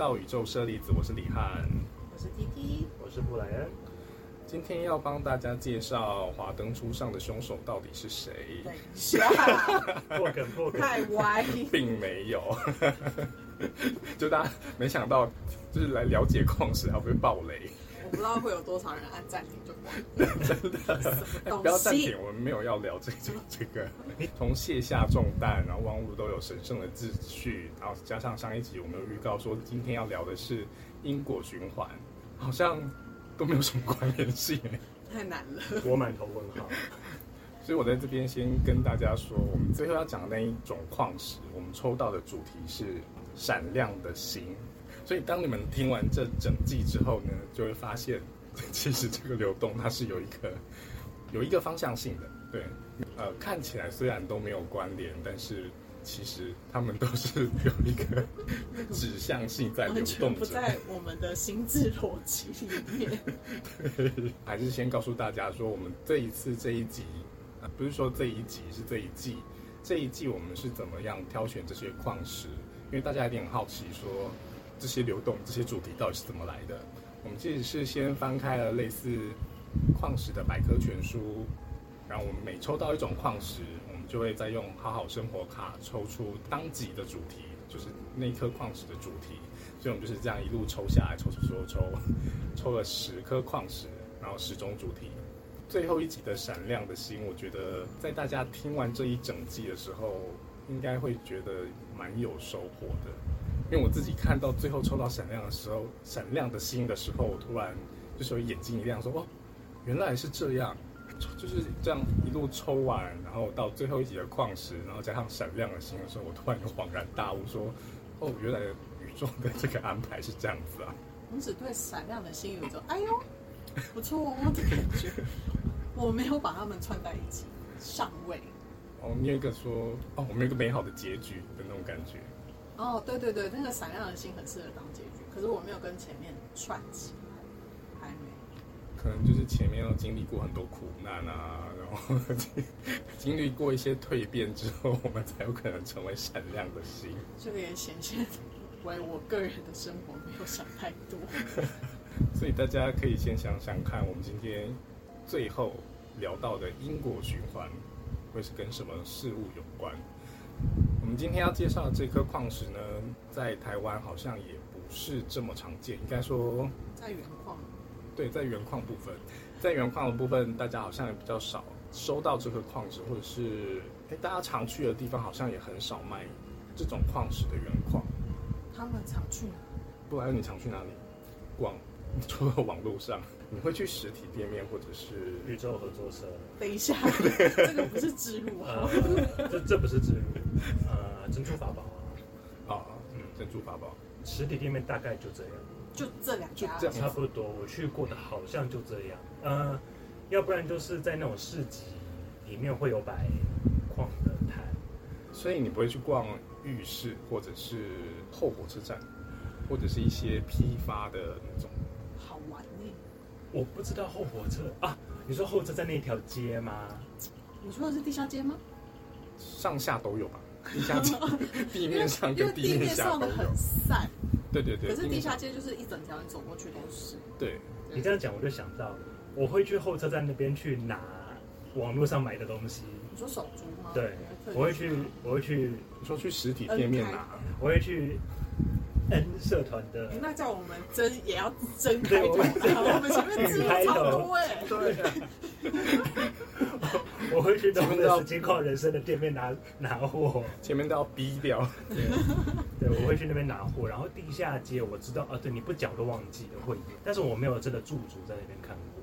到宇宙舍利子，我是李翰。我是 T T，我是布莱恩。今天要帮大家介绍华灯初上的凶手到底是谁，等一下，破梗破梗，太歪。并没有，就大家没想到，就是来了解矿石还会爆雷，我不知道会有多少人按暂停。真的。哎不要暂停，我们没有要聊这这这个。从卸下重担，然后万物都有神圣的秩序，然后加上上一集我们有预告说今天要聊的是因果循环，好像都没有什么关联性。太难了。我满头问号。所以我在这边先跟大家说，我们最后要讲的那一种矿石，我们抽到的主题是闪亮的星。所以当你们听完这整季之后呢，就会发现，其实这个流动它是有一个有一个方向性的。对，呃，看起来虽然都没有关联，但是其实他们都是有一个 指向性在流动着。不在我们的心智逻辑里面。对，还是先告诉大家说，我们这一次这一集，啊，不是说这一集是这一季，这一季我们是怎么样挑选这些矿石？因为大家一定很好奇，说这些流动、这些主题到底是怎么来的？我们其实是先翻开了类似矿石的百科全书，然后我们每抽到一种矿石，我们就会再用好好生活卡抽出当集的主题，就是那颗矿石的主题。所以我们就是这样一路抽下来，抽抽抽抽，抽了十颗矿石，然后十种主题。最后一集的闪亮的星，我觉得在大家听完这一整季的时候，应该会觉得蛮有收获的。因为我自己看到最后抽到闪亮的时候，闪亮的星的时候，我突然就是有眼睛一亮，说哦，原来是这样，就是这样一路抽完，然后到最后一集的矿石，然后加上闪亮的星的时候，我突然就恍然大悟，说哦，原来宇宙的这个安排是这样子啊。我只对闪亮的星有一种哎呦不错哦的感觉，我没有把它们串在一起，上位。哦，你有一个说哦，我们有一个美好的结局的那种感觉。哦，对对对，那个闪亮的心很适合当结局，可是我没有跟前面串起来，还没。可能就是前面要经历过很多苦难啊，然后经历过一些蜕变之后，我们才有可能成为闪亮的心。这个也显现为我个人的生活没有想太多。所以大家可以先想想看，我们今天最后聊到的因果循环会是跟什么事物有关？我们今天要介绍的这颗矿石呢，在台湾好像也不是这么常见，应该说在原矿，对，在原矿部分，在原矿的部分，大家好像也比较少收到这颗矿石，或者是哎，大家常去的地方好像也很少卖这种矿石的原矿。他们常去哪？不然你常去哪里逛？除了网络上，你会去实体店面或者是宇宙合作社，等一下，这个不是植入啊。呃，这这不是植入，呃，珍珠法宝啊，啊，嗯，珍珠法宝，实体店面大概就这样，就这两家，就差不多。我去过的好像就这样，呃，要不然就是在那种市集里面会有摆矿的摊，所以你不会去逛浴室或者是后火车站，或者是一些批发的那种。好玩呢。我不知道后火车啊，你说后车在那条街吗？你说的是地下街吗？上下都有吧，地下街地面上跟地地面下都有上的很。散，对对对，可是地下街就是一整条，你走过去都是。对，你这样讲我就想到，我会去候车站那边去拿网络上买的东西，你说手珠吗？对，我会去，我会去，你说去实体店面拿，我会去 N 社团的。那叫我们真也要真开头我我们前面字幕超多哎。对，我会去东的实金矿人生的店面拿拿货，前面都要逼掉。对，对我会去那边拿货。然后地下街我知道，啊，对，你不讲都忘记了会有，但是我没有真的驻足在那边看过。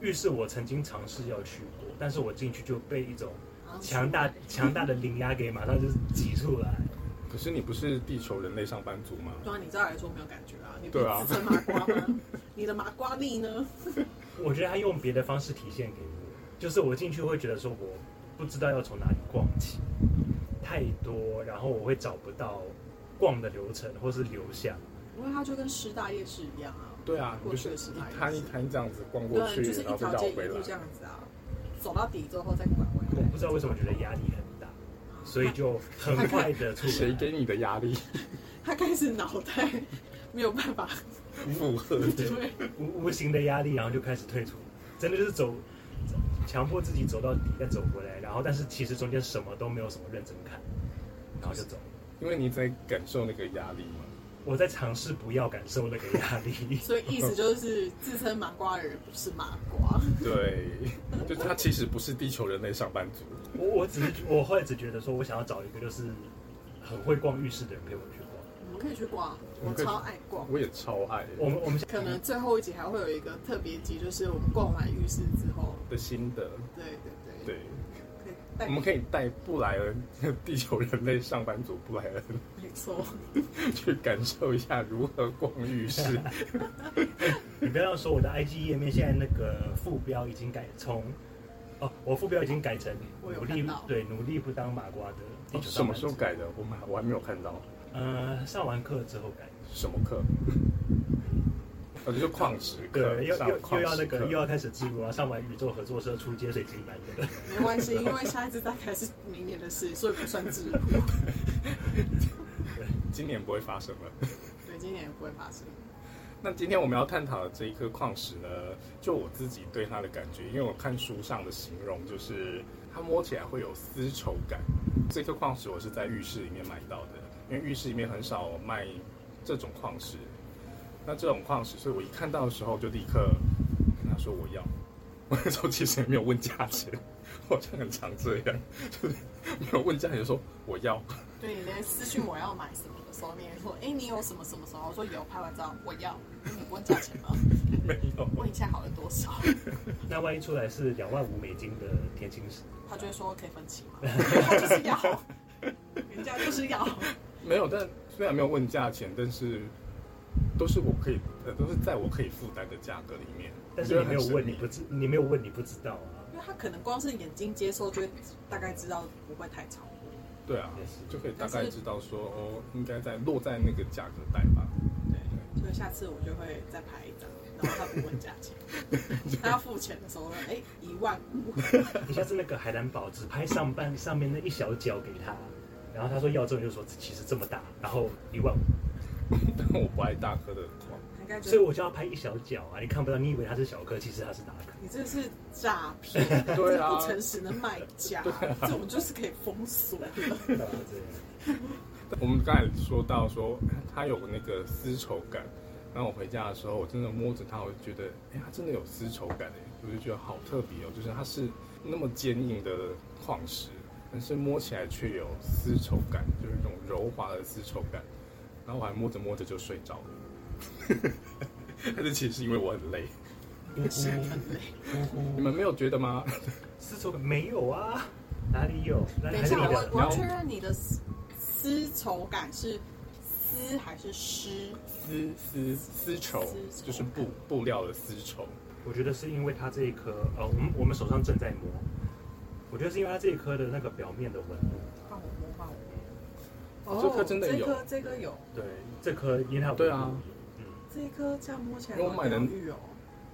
浴室我曾经尝试要去过，但是我进去就被一种强大强大的灵压给马上就是挤出来。可是你不是地球人类上班族吗？对啊，你照来说没有感觉啊，你不对啊是自称麻瓜吗？你的麻瓜力呢？我觉得他用别的方式体现给我，就是我进去会觉得说我不知道要从哪里逛起，太多，然后我会找不到逛的流程或是流向。因为它就跟师大夜市一样啊。对啊，你过就是去的时代一摊一摊这样子逛过，去，就是一然后再绕回来条街一路这。样子啊，走到底之后再拐回来。我不知道为什么觉得压力所以就很快的出来。谁给你的压力？他开始脑袋没有办法，负荷对，无无形的压力，然后就开始退出，真的就是走，强迫自己走到底，再走回来，然后但是其实中间什么都没有什么认真看，然后就走。因为你在感受那个压力嘛。我在尝试不要感受那个压力，所以意思就是自称麻瓜的人不是麻瓜。对，就他其实不是地球人类上班族。我我只是我后来只觉得说，我想要找一个就是很会逛浴室的人陪我去逛。我们可以去逛，我超爱逛。我也超爱我们我们可能最后一集还会有一个特别集，就是我们逛完浴室之后，的心得，对对对，对，我们可以带布莱恩，地球人类上班族布莱恩，没错，去感受一下如何逛浴室。你不要说我的 IG 页面现在那个副标已经改从哦，我副标已经改成我有努力对努力不当麻瓜的地球什么上班族时候改的？我们还我还没有看到。呃，上完课之后改。什么课？哦，就是矿石课，对，又又又要那个又要开始记录啊，上完宇宙合作社出接水晶版的。没关系，因为下一次大概是明年的事，所以不算自录。今年不会发生了。对，今年也不会发生。那今天我们要探讨的这一颗矿石呢，就我自己对它的感觉，因为我看书上的形容就是它摸起来会有丝绸感。这颗矿石我是在浴室里面买到的，因为浴室里面很少卖这种矿石。那这种矿石，所以我一看到的时候就立刻跟他说我要。我那时候其实也没有问价钱，我好像很常这样，就是没有问价钱就说我要。对你连私讯我要买什么的时候，你也说，哎，你有什么什么什么？我说有，拍完照我要。你问价钱吗？没有。问一下好了多少？那万一出来是两万五美金的天青石，他就会说可以分期吗？他就是要，人家就是要。没有，但虽然没有问价钱，但是都是我可以，呃，都是在我可以负担的价格里面。但是你没有问，你不知，你没有问，你不知道啊。因为他可能光是眼睛接受，就会大概知道不会太超过。对啊也是，就可以大概知道说，哦，应该在落在那个价格带吧。对，所以下次我就会再拍一张，然后他不问价钱，他要付钱的时候呢，哎，一万五，你下次那个海蓝宝只拍上半上面那一小角给他，然后他说要之后你就说其实这么大，然后一万五，但 我不爱大颗的矿，所以我就要拍一小角啊，你看不到，你以为它是小颗，其实它是大颗。你这是诈骗，对啊。不诚实的卖家，这种就是可以封锁我们刚才说到说它有那个丝绸感，然后我回家的时候，我真的摸着它，我就觉得，哎，它真的有丝绸感哎，我就觉得好特别哦，就是它是那么坚硬的矿石，但是摸起来却有丝绸感，就是一种柔滑的丝绸感，然后我还摸着摸着就睡着了，但是其实是因为我很累，是很累。你们没有觉得吗？丝绸感没有啊，哪里有？那等一下？我我要确认你的丝丝绸感是丝还是湿？丝丝丝绸就是布布料的丝绸，我觉得是因为它这一颗，呃，我们我们手上正在摸，我觉得是因为它这一颗的那个表面的纹路，摸。这颗真的有这颗这颗有，对，这颗因为它有纹路对啊，嗯，这一颗这样摸起来因为我买的好疗愈哦。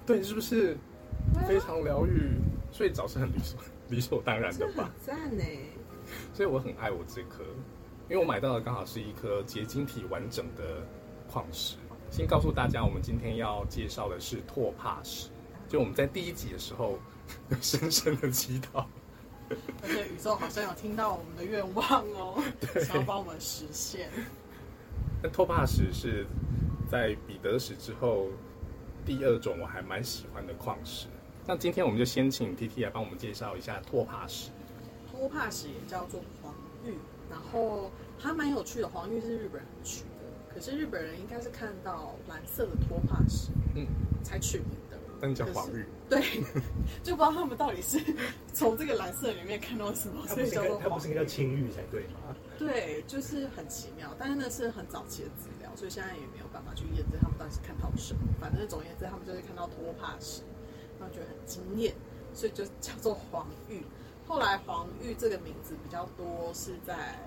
对，是不是非常疗愈？睡着是很理所理所当然的吧？赞呢。所以我很爱我这颗，因为我买到的刚好是一颗结晶体完整的矿石。先告诉大家，我们今天要介绍的是拓帕石，就我们在第一集的时候深深的祈祷，而且宇宙好像有听到我们的愿望哦，想要帮我们实现。那托帕石是在彼得石之后第二种我还蛮喜欢的矿石。那今天我们就先请 T T 来帮我们介绍一下拓帕石。托帕石也叫做黄玉，然后它蛮有趣的。黄玉是日本人取的，可是日本人应该是看到蓝色的托帕石嗯，才取名的。那你叫黄玉，对，就不知道他们到底是从这个蓝色里面看到什么，所以叫做它不是应该叫青玉才对吗？对，就是很奇妙，但是那是很早期的资料，所以现在也没有办法去验证他们到底是看到什么。反正总而言之，他们就是看到托帕石，然后觉得很惊艳，所以就叫做黄玉。后来黄玉这个名字比较多是在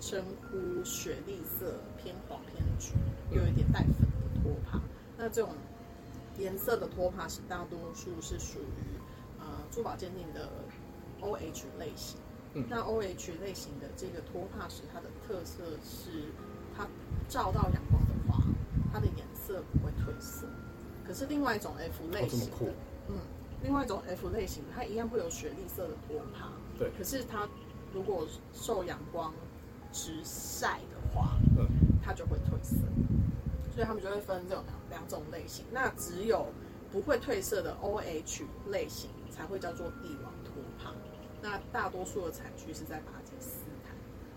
称呼雪莉色偏黄偏橘，又有一点带粉的托帕。那这种颜色的托帕石大多数是属于呃珠宝鉴定的 OH 类型。嗯那 OH 类型的这个托帕石，它的特色是它照到阳光的话，它它的颜色不会褪色。可是另外一种 F 类型的，嗯，另外一种 F 类型，它一样会有雪绿色的托帕，对可是它如果受阳光直晒的话，嗯，它就会褪色。所以他们就会分这种两两种类型。那只有不会褪色的 OH 类型才会叫做帝王托帕。那大多数的产区是在巴基斯坦，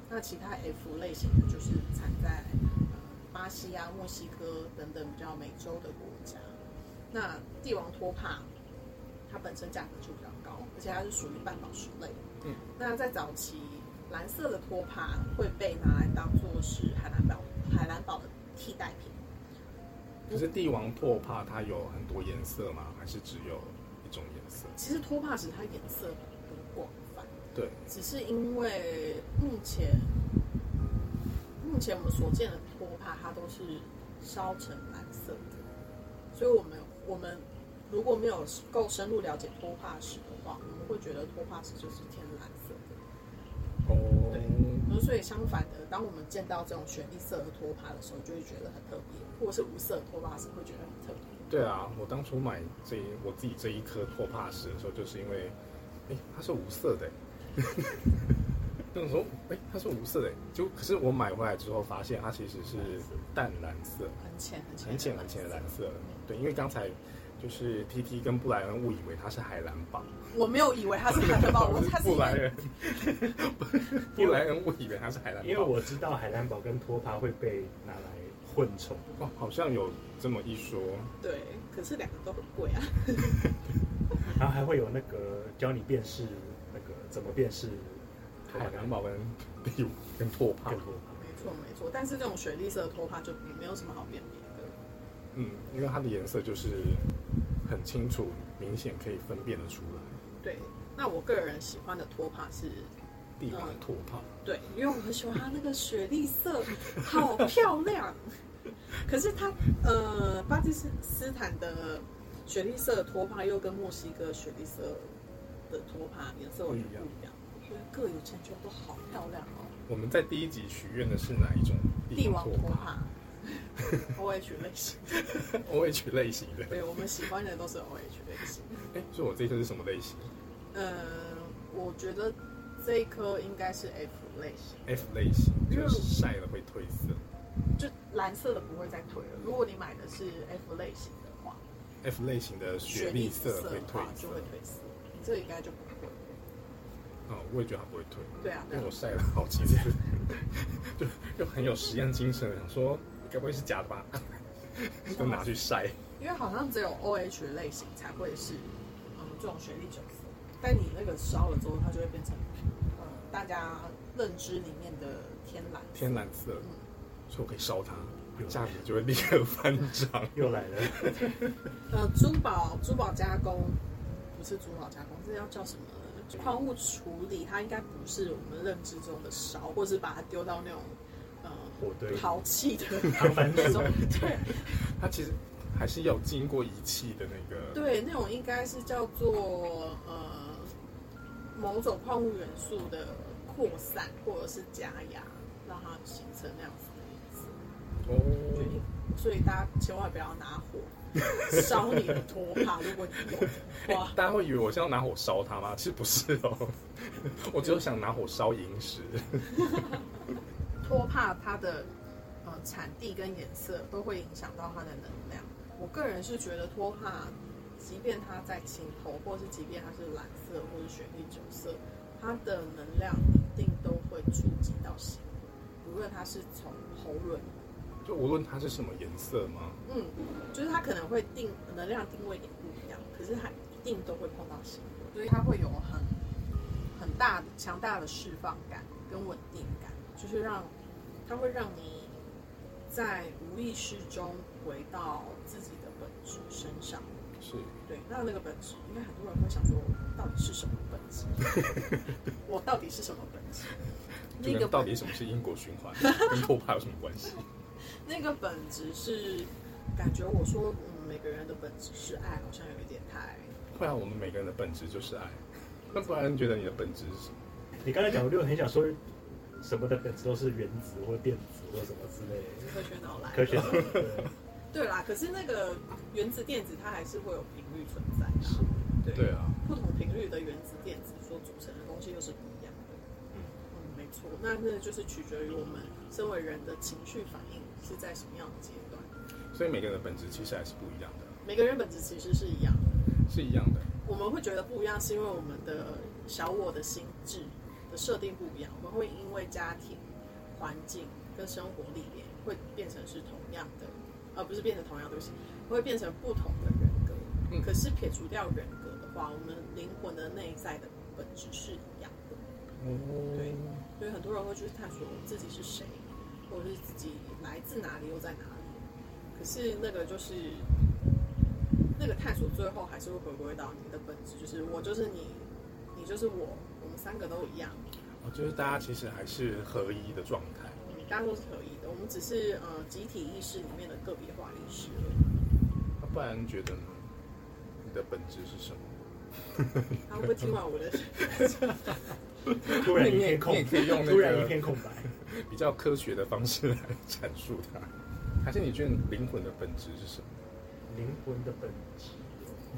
那其他 F 类型的就是产在呃巴西啊、墨西哥等等比较美洲的国家。那帝王托帕它本身价格就比较高，而且它是属于半宝石类。嗯，那在早期，蓝色的托帕会被拿来当做是海蓝宝海蓝宝的替代品。可是帝王拓帕它有很多颜色吗？还是只有一种颜色？其实托帕石它颜色很广泛，对，只是因为目前目前我们所见的托帕它都是烧成蓝色的，所以我们我们如果没有够深入了解托帕石的话，我们会觉得托帕石就是天蓝色的。哦，对所以相反的，当我们见到这种雪莉色的托帕的时候，就会觉得很特别，或者是无色的托帕石会觉得很特别。对啊，我当初买这一我自己这一颗托帕石的时候，就是因为，哎，它是无色的，那时候，哎，它是无色的，就可是我买回来之后发现它其实是淡蓝色，很浅很浅很浅很浅的蓝色。对，因为刚才就是 T T 跟布莱恩误以为它是海蓝宝，我没有以为它是海蓝宝，我它是布莱恩，布莱恩误以为它是海蓝宝，因为我知道海蓝宝跟托帕会被拿来混充，哦，好像有这么一说，对，可是两个都很贵啊。然后还会有那个教你辨识那个怎么辨识海蓝宝跟帝王跟拓帕跟，托帕。没错没错，但是这种雪绿色的托帕就没有什么好辨别的。嗯，因为它的颜色就是很清楚、明显可以分辨得出来。对，那我个人喜欢的托帕是，帝王拓帕，对，因为我很喜欢它那个雪莉色，好漂亮。可是它呃，巴基斯坦的雪莉色的托帕又跟墨西哥雪莉色的托帕颜色完全不一样，我觉得各有千秋，都好漂亮哦。我们在第一集许愿的是哪一种 帝王拓托帕，OH 类型？OH 类型的。对我们喜欢的都是 OH 类型。哎，所以我这一颗是什么类型嗯，我觉得这一颗应该是 F 类型，？F 类型，就是晒了会褪色。就蓝色的不会再退了。如果你买的是 F 类型的话，F 类型的雪碧色会褪的话色就。会褪色，你这个应该就不会。哦，我也觉得它不会退，对啊，因为我晒了好几次，就就很有实验精神，想说该不会是假的吧？就拿去晒。因为好像只有 OH 类型才会是嗯这种雪莉酒色，但你那个烧了之后，它就会变成嗯大家认知里面的天蓝天蓝色，嗯所以我可以烧它，价格就会立刻翻涨。又来了，呃，珠宝珠宝加工不是珠宝加工，这要叫什么？矿物处理，它应该不是我们认知中的烧，或是把它丢到那种呃火堆陶器的 那种，对它其实还是要经过仪器的那个。对，那种应该是叫做呃某种矿物元素的扩散或者是加压，让它形成那样子。哦，所以大家千万不要拿火烧你的拖帕，如果你有 的话。大家会以为我是要拿火烧它吗？其实不是哦，我只有想拿火烧萤石。拖帕它的呃产地跟颜色都会影响到它的能量。我个人是觉得拖帕，即便它在青头，或是即便它是蓝色或是雪莉酒色，它的能量一定都会触及到心，无论它是从喉轮，就无论它是什么颜色吗？嗯，就是它可能会定能量定位点不一样，可是它一定都会碰到心，所以它会有很很大的强大的释放感跟稳定感，就是让它会让你在无意识中回到自己的本质身上。是对，那那个本质，应该很多人会想说，到底是什么本质？我到底是什么本质？那个到底什么是因果循环，跟 拓帕有什么关系？那个本质是感觉我说，嗯，每个人的本质是爱，好像有一点太会啊，我们每个人的本质就是爱。那不然觉得你的本质是什么？你刚才讲，我就很想说，什么的本质都是原子或电子或什么之类的。科学脑来。科学脑对对啦，可是那个原子电子它还是会有频率存在的，对对啊，不同频率的原子电子所组成的东西又是不一样的。嗯，没错，那那就是取决于我们身为人的情绪反应是在什么样的阶段。所以每个人的本质其实还是不一样的，每个人本质其实是一样的，是一样的。我们会觉得不一样，是因为我们的小我的心智的设定不一样，我们会因为家庭环境跟生活历练，会变成是同样的，而不是变成同样东西，会变成不同的人格。嗯可是撇除掉人格的话，我们灵魂的内在的本质是一样的。哦对所以很多人会去探索自己是谁，或者是自己来自哪里，又在哪里。可是那个就是那个探索，最后还是会回归到你的本质，就是我就是你，你就是我，我们三个都一样，哦，就是大家其实还是合一的状态。嗯，大家都是合一的。我们只是呃集体意识里面的个别化意识而已。那不然觉得呢？你的本质是什么？他会不会听完我的？突然一片空，你也可以用突然一片空白。比较科学的方式来阐述它，还是你觉得灵魂的本质是什么？灵魂的本质。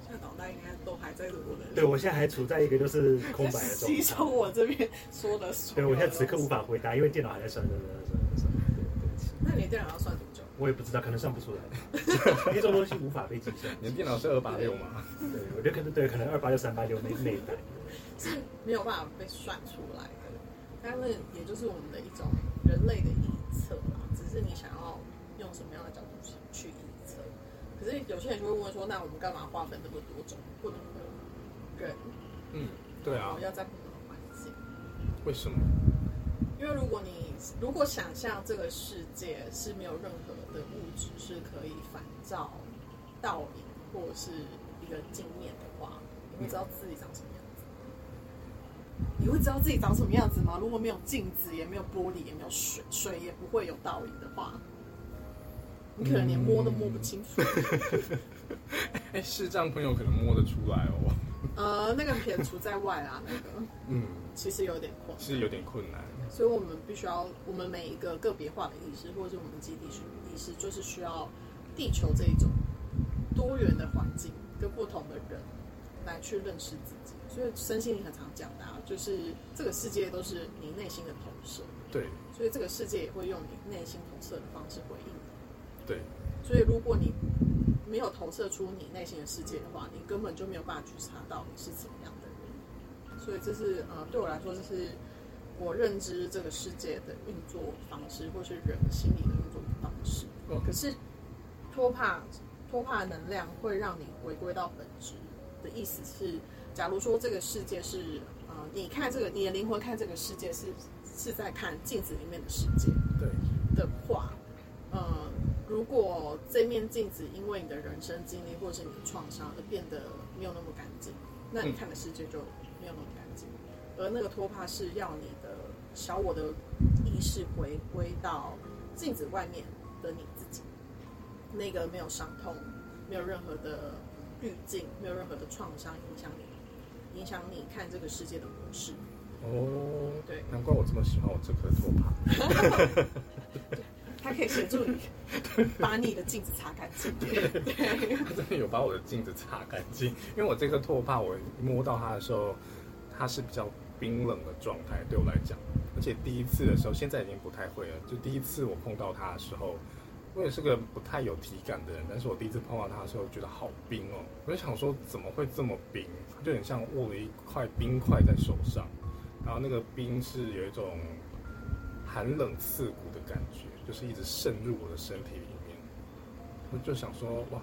现在脑袋应该都还在我的对我现在还处在一个就是空白的状 吸收态。我这边说的所对我现在此刻无。法回答，因为电脑还在算算算算算。对对不起那你的电脑要算多久？我也不知道，可能算不出来，因为这种东西无法被计算。你的电脑是二八六吗？对，我觉得可能对，可能二八六、三八六那那一代。是没有办法被算出来的。但是也就是我们的一种人类的臆测嘛，只是你想要用什么样的角度去去臆测。可是有些人就会问说，那我们干嘛划分那么多种不同的人，嗯，对啊要在不同的环境？为什么？因为如果你如果想象这个世界是没有任何的物质是可以反照倒影或者是一个镜面的话，你会知道自己长什么样子。你会知道自己长什么样子吗？如果没有镜子，也没有玻璃，也没有水，水也不会有倒影的话，你可能连摸都摸不清楚。哎，视障朋友可能摸得出来哦。呃，那个撇除在外啊，那个 嗯，其实有点困难。是有点困难。所以我们必须要，我们每一个个别化的意识，或者是我们集体意识，就是需要地球这一种多元的环境跟不同的人来去认识自己。所以身心灵很常讲的、啊，就是这个世界都是你内心的投射，对所以这个世界也会用你内心投射的方式回应你。对，所以如果你没有投射出你内心的世界的话，你根本就没有办法去查到你是怎么样的人。所以这是呃，对我来说，这是我认知这个世界的运作方式，或是人心理的运作方式。哦可是托帕托帕能量会让你回归到本质的意思是，假如说这个世界是呃，你看这个你的灵魂看这个世界是是在看镜子里面的世界，对，的话，呃，如果这面镜子因为你的人生经历或者是你的创伤而变得没有那么干净，那你看的世界就没有那么干净。而那个托帕是要你的小我的意识回归到镜子外面的你自己，那个没有伤痛、没有任何的滤镜、没有任何的创伤影响你，影响你看这个世界的模式。哦，对难怪我这么喜欢我这颗托帕。它可以协助你把你的镜子擦干净。对。他真的有把我的镜子擦干净，因为我这颗托帕，我摸到它的时候，它是比较冰冷的状态，对我来讲。而且第一次的时候，现在已经不太会了。就第一次我碰到它的时候，我也是个不太有体感的人，但是我第一次碰到它的时候，觉得好冰哦。我就想说，怎么会这么冰？它就很像握了一块冰块在手上，然后那个冰是有一种寒冷刺骨的感觉，就是一直渗入我的身体里面。我就想说，哇，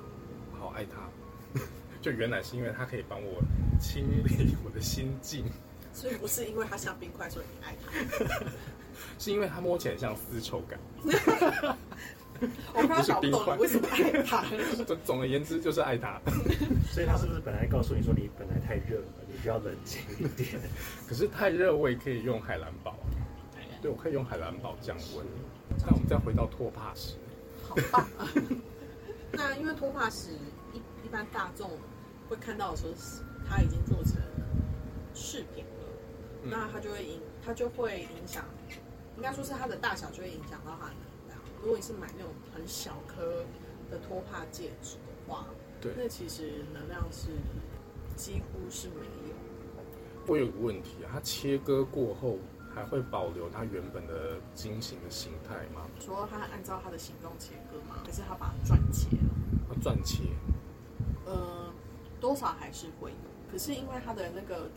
好爱他。就原来是因为他可以帮我清理我的心境，所以不是因为它像冰块，所以你爱他。是因为它摸起来像丝绸感。我快要搞不懂你为什么爱它。总总而言之，就是爱他。所以他是不是本来告诉你说你本来太热了，你需要冷静一点？可是太热，我也可以用海蓝宝。对，我可以用海蓝宝降温。那我们再回到托帕石，好棒啊！那因为托帕石一一般大众会看到的时候，是它已经做成饰品了，嗯那它就会影，它就会影响，应该说是它的大小就会影响到它。如果你是买那种很小颗，的托帕戒指的话，对那其实能量是几乎是没有。我有个问题啊，它切割过后还会保留它原本的晶型的形态吗？说它按照它的形状切割吗？还是它把它转切了？它转切？呃，多少还是会有，可是因为它的那个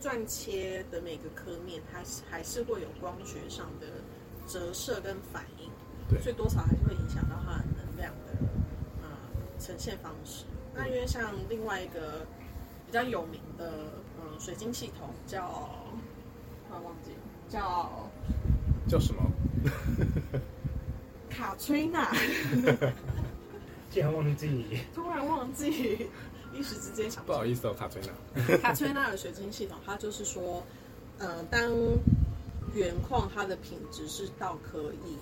转切的每个刻面，它是还是会有光学上的折射跟反应，对所以多少还是会影响到它的能量的呃呈现方式。那因为像另外一个比较有名的呃水晶系统叫，突然忘记了叫叫什么？卡崔娜，竟然忘记，突然忘记，一时之间想不好意思哦，卡崔娜。卡崔娜的水晶系统，它就是说，呃，当原矿它的品质是到可以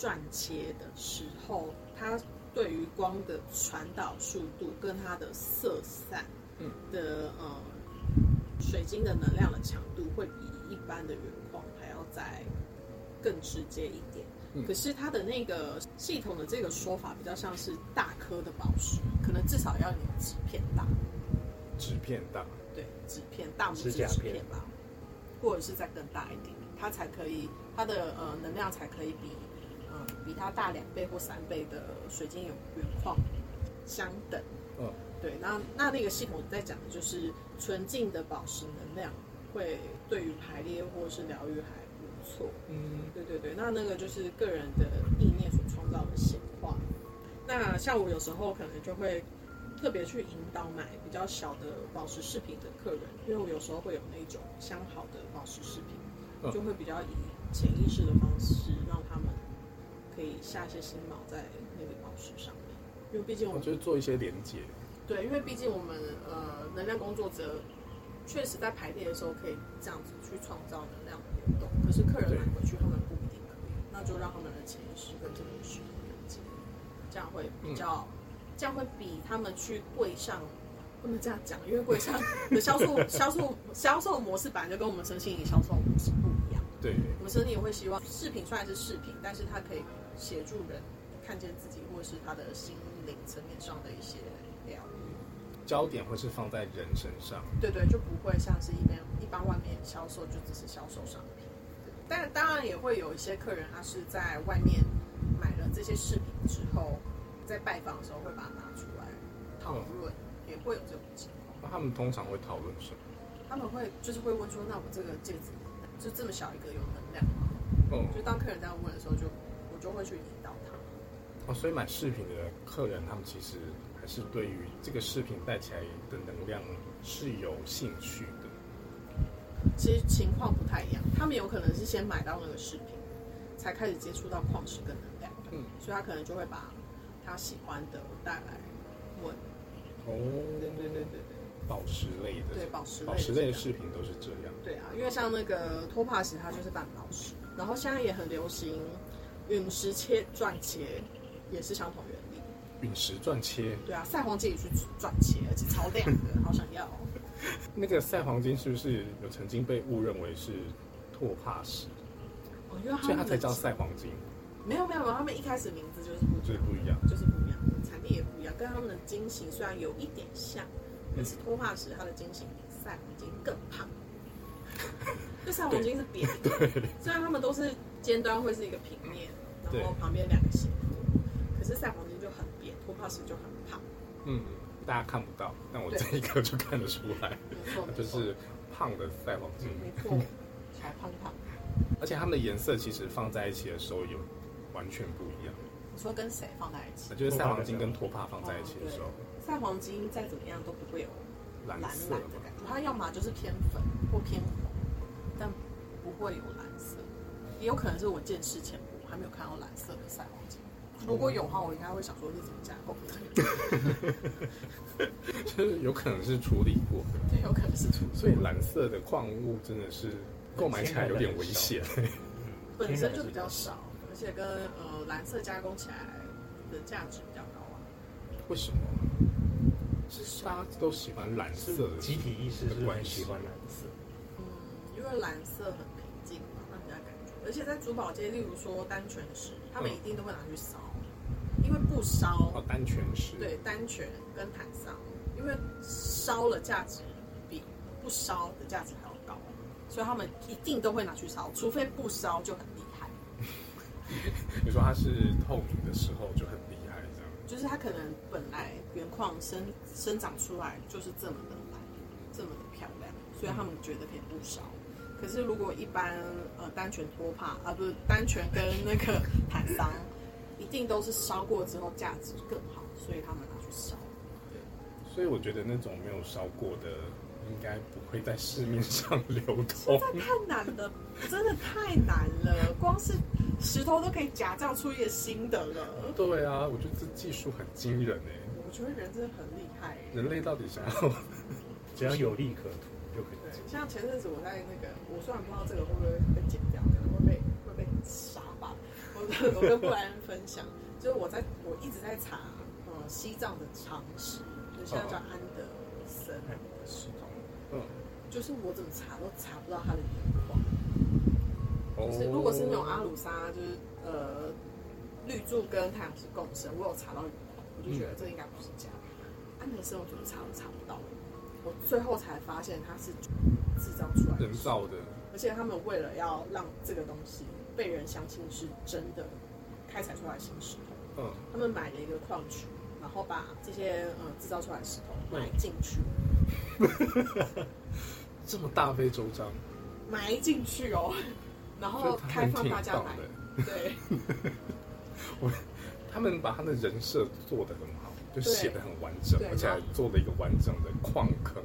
转切的时候，它对于光的传导速度跟它的色散嗯的呃水晶的能量的强度，会比一般的原矿还要再更直接一点。嗯可是它的那个系统的这个说法比较像是大颗的宝石，可能至少要有纸片大。纸片大，对，纸片大拇指纸片吧，或者是再更大一点，它才可以，它的呃能量才可以比呃比它大两倍或三倍的水晶有原矿相等。嗯，对，那那那个系统在讲的就是纯净的宝石能量会对于排列或是疗愈还不错。嗯，对对对，那那个就是个人的意念所创造的显化。那像我有时候可能就会特别去引导买比较小的宝石饰品的客人，因为我有时候会有那种相好的宝石饰品，嗯就会比较以潜意识的方式让可以下一些新锚在那个宝石上面，因为毕竟我们我觉得做一些连接，对，因为毕竟我们呃能量工作者确实在排列的时候可以这样子去创造能量的流动，可是客人买回去他们不一定可以，那就让他们的潜意识跟这个是连接，这样会比较，这样会比他们去柜上。不能这样讲，因为柜上的销售、销售、销售模式本来就跟我们身心灵销售模式不一样。对，我们身体也会希望饰品虽然是饰品，但是它可以协助人看见自己，或者是他的心灵层面上的一些疗愈。焦点会是放在人身上，对对，就不会像是一般一般外面销售就只是销售商品。但当然也会有一些客人，他是在外面买了这些饰品之后，在拜访的时候会把它拿出来讨论，也会有这种情况。那他们通常会讨论什么？他们会就是会问说，那我这个戒指就这么小一个有能量吗？哦就当客人这样问的时候就，我就会去引导他。哦，所以买饰品的客人，他们其实还是对于这个饰品带起来的能量是有兴趣的。其实情况不太一样，他们有可能是先买到那个饰品，才开始接触到矿石跟能量，嗯，所以他可能就会把他喜欢的带来问。哦，对对对对对。宝石类的，对宝石宝石类的饰品都是这样。对啊，因为像那个托帕石，它就是半宝石，然后现在也很流行陨石切钻切，也是相同原理。陨石钻切，对啊，赛黄金也是钻切，而且超亮的，好想要、哦。那个赛黄金是不是有曾经被误认为是拓帕石，哦，因为他们的所以它才叫赛黄金，没有没有没有，他们一开始名字就是不就是不一样。就是不一样，产地也不一样，跟他们的晶型虽然有一点像，可是托帕石它的晶型比赛黄金更胖。就赛黄金是扁的，虽然他们都是尖端会是一个平面，然后旁边两个斜坡，可是赛黄金就很扁，托帕石就很胖。嗯，大家看不到，但我对。这一刻就看得出来，没错，就是胖的赛黄金，没错，小胖胖。而且它们的颜色其实放在一起的时候有完全不一样，你说跟谁放在一起？就是赛黄金跟托帕放在一起的时候，赛黄金再怎么样都不会有蓝色的感觉，它要么就是偏粉或偏红，但不会有蓝色。也有可能是我见识浅薄，还没有看到蓝色的赛黄金。如果有的话，我应该会想说是怎么加工的，就是有可能是处理过，对，有可能是处理所以蓝色的矿物真的是购买起来有点危险。本身就比较少，而且跟呃蓝色加工起来的价值比较高啊。为什么？是大家都喜欢蓝色的集体意识是很喜欢蓝色，嗯，因为蓝色很。而且在珠宝界，例如说单全石，他们一定都会拿去烧，因为不烧哦，单全石，对，单全跟坦桑，因为烧了价值比不烧的价值还要高，所以他们一定都会拿去烧，除非不烧就很厉害。你说它是透明的时候就很厉害，这样。就是它可能本来原矿生生长出来就是这么的蓝，这么的漂亮，所以他们觉得可以不烧。可是如果一般呃单全托帕啊不是单全跟那个坦桑，一定都是烧过之后价值更好，所以他们拿去烧。所以我觉得那种没有烧过的，应该不会在市面上流通。太难了，真的太难了，光是石头都可以假造出一个新的了。对啊，我觉得这技术很惊人哎。我觉得人真的很厉害。人类到底想要？只要有利可图。像前阵子我在那个，我虽然不知道这个会不会被剪掉，可能会被会被杀吧。我我跟布莱恩分享，就是我在我一直在查呃西藏的常识，就现在叫安德森嗯，就是我怎么查都查不到他的原矿。哦就是如果是那种阿鲁沙，就是呃绿柱跟太阳是共生，我有查到原矿，我就觉得这应该不是假。安德森我怎么查都查不到，我最后才发现它是制造出来的人造的，而且他们为了要让这个东西被人相信是真的开采出来的新石头，嗯，他们买了一个矿区，然后把这些呃制造出来的石头埋进去，这么大费周章，埋进去哦，然后开放大家道买对，我，他们把他的人设做的很好，就写的很完整，对而且还做了一个完整的矿坑。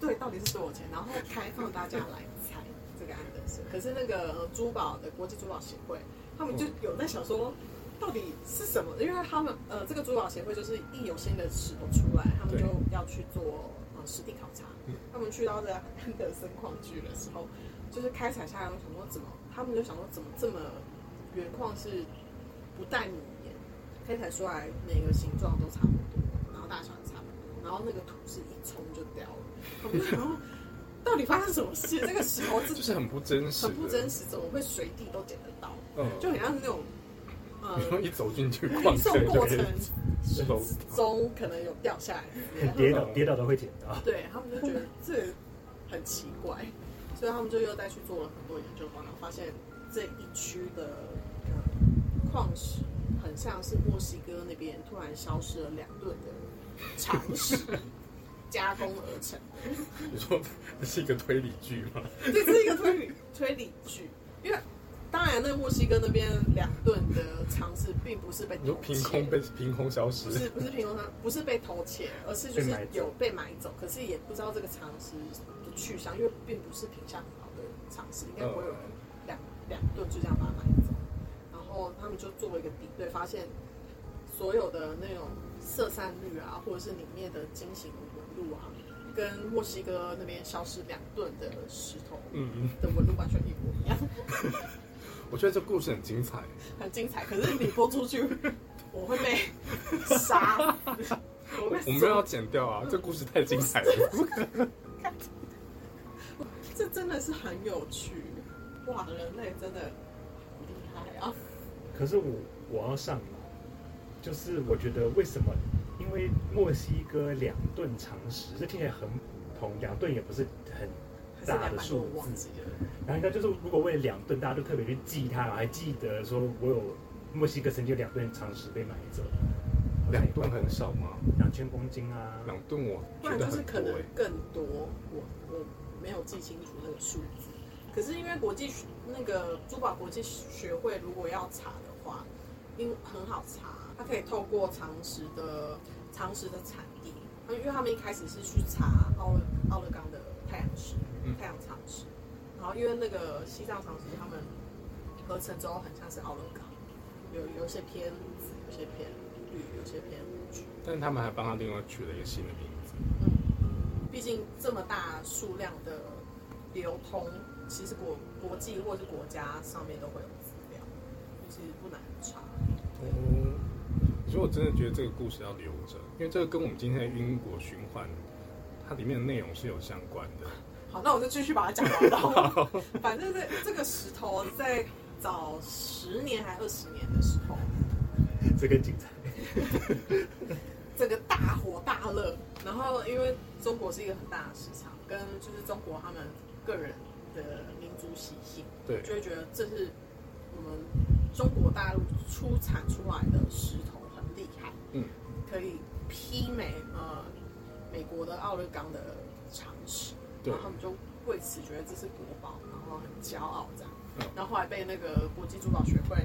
对，到底是多少钱？然后开放大家来猜这个安德森。可是那个呃珠宝的国际珠宝协会，他们就有在想说，到底是什么？因为他们呃这个珠宝协会就是一有新的石头出来，他们就要去做呃实地考察嗯。他们去到这个安德森矿区的时候，就是开采下来，我想说怎么，他们就想说怎么这么原矿是不带泥岩，开采出来每个形状都差不多，然后大小也差不多，然后那个土是一冲就掉了。我们就想说，到底发生什么事？这个石头是就是很不真实，很不真。实，怎么会随地都捡得到？嗯，就很像是那种，呃，然后一走进去矿运坑就可以送过程中可能有掉下来跌倒跌倒都会捡到。对他们就觉得这很奇怪，所以他们就又再去做了很多研究然后，发现这一区的呃矿石很像是墨西哥那边突然消失了两顿的常识加工而成。你说这是一个推理剧吗？这是一个推理推理剧，因为当然那墨西哥那边两顿的尝试并不是被你说偷凭空被凭空消失不？是不是凭空上不是被偷窃，而是就是有被买走，可是也不知道这个尝试的去向，因为并不是品相很好的尝试，应该不会有人两两顿就这样把它买走。他们就做了一个比对，发现所有的那种色散率啊，或者是里面的晶型纹路啊，跟墨西哥那边消失两吨的石头嗯嗯，的纹路完全一模一样，我觉得这故事很精彩。很精彩。可是你播出去，我会被杀，我们要剪掉啊，这故事太精彩了。这真的是很有趣，哇！人类真的好厉害啊！可是我我要上脑，就是我觉得为什么？因为墨西哥两吨常识，这听起来很普通，两吨也不是很大的数我忘字记。了。然后应该就是如果为了两吨，大家都特别去记它，还记得说我有墨西哥曾经有两吨常识被买走，两吨很少吗？两千公斤啊，两吨我不然就是可能。更多，我我没有记清楚那个数字。可是因为国际那个珠宝国际学会如果要查的话，因很好查，它可以透过常识的常识的产地，因为他们一开始是去查奥勒奥勒冈的太阳石、嗯太阳常识，然后因为那个西藏常识他们合成之后很像是奥勒冈，有有些偏紫，有些偏绿，有些偏橘。但是他们还帮他另外取了一个新的名字。嗯毕竟这么大数量的流通，其实国国际或是国家上面都会有其实不难查。哦，所以我真的觉得这个故事要留着，因为这个跟我们今天的因果循环，它里面的内容是有相关的。好，那我就继续把它讲完了。反正这这个石头在早十年还二十年的时候，这个警察，这个大火大热。然后因为中国是一个很大的市场，跟就是中国他们个人的民族习性，对就会觉得这是我们中国大陆出产出来的石头很厉害，嗯，可以媲美呃美国的奥勒冈的常识，对然后他们就为此觉得这是国宝，然后很骄傲这样。嗯然后后来被那个国际珠宝学会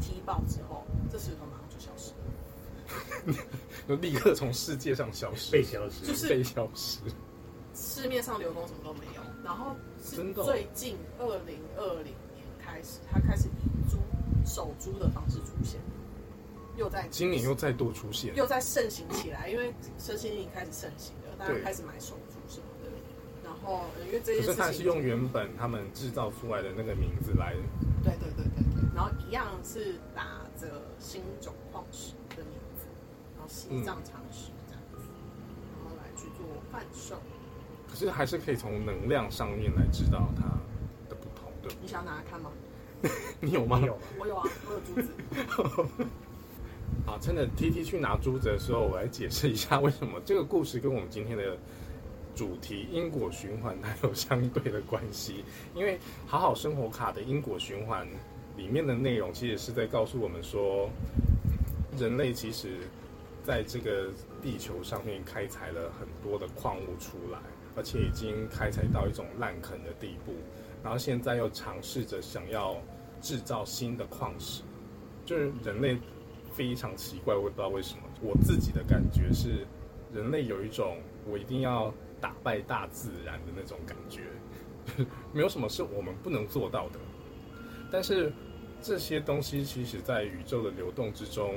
踢爆之后，这石头马上就消失了。就立刻从世界上消失，被消失，就是被消失。市面上流通什么都没有，然后是最近二零二零年开始，它开始以珠手珠的方式出现，又在今年又再度出现，又在盛行起来，因为身心灵开始盛行了，大家开始买手珠什么的。然后呃因为这件事情，可是他是用原本他们制造出来的那个名字来，对对对对对，然后一样是打着新种矿石的名字，然后西藏常识这样子，然后来去做贩售。可是还是可以从能量上面来知道它的不同，对不你想拿来看吗？对？你有吗？有？我有啊，我有珠子。啊，趁着 T T 去拿珠子的时候，我来解释一下为什么这个故事跟我们今天的主题因果循环它有相对的关系。因为好好生活卡的因果循环里面的内容，其实是在告诉我们说，人类其实在这个地球上面开采了很多的矿物出来，而且已经开采到一种烂坑的地步，然后现在又尝试着想要制造新的矿石，就是人类非常奇怪，我也不知道为什么。我自己的感觉是，人类有一种我一定要打败大自然的那种感觉，没有什么是我们不能做到的。但是这些东西其实，在宇宙的流动之中，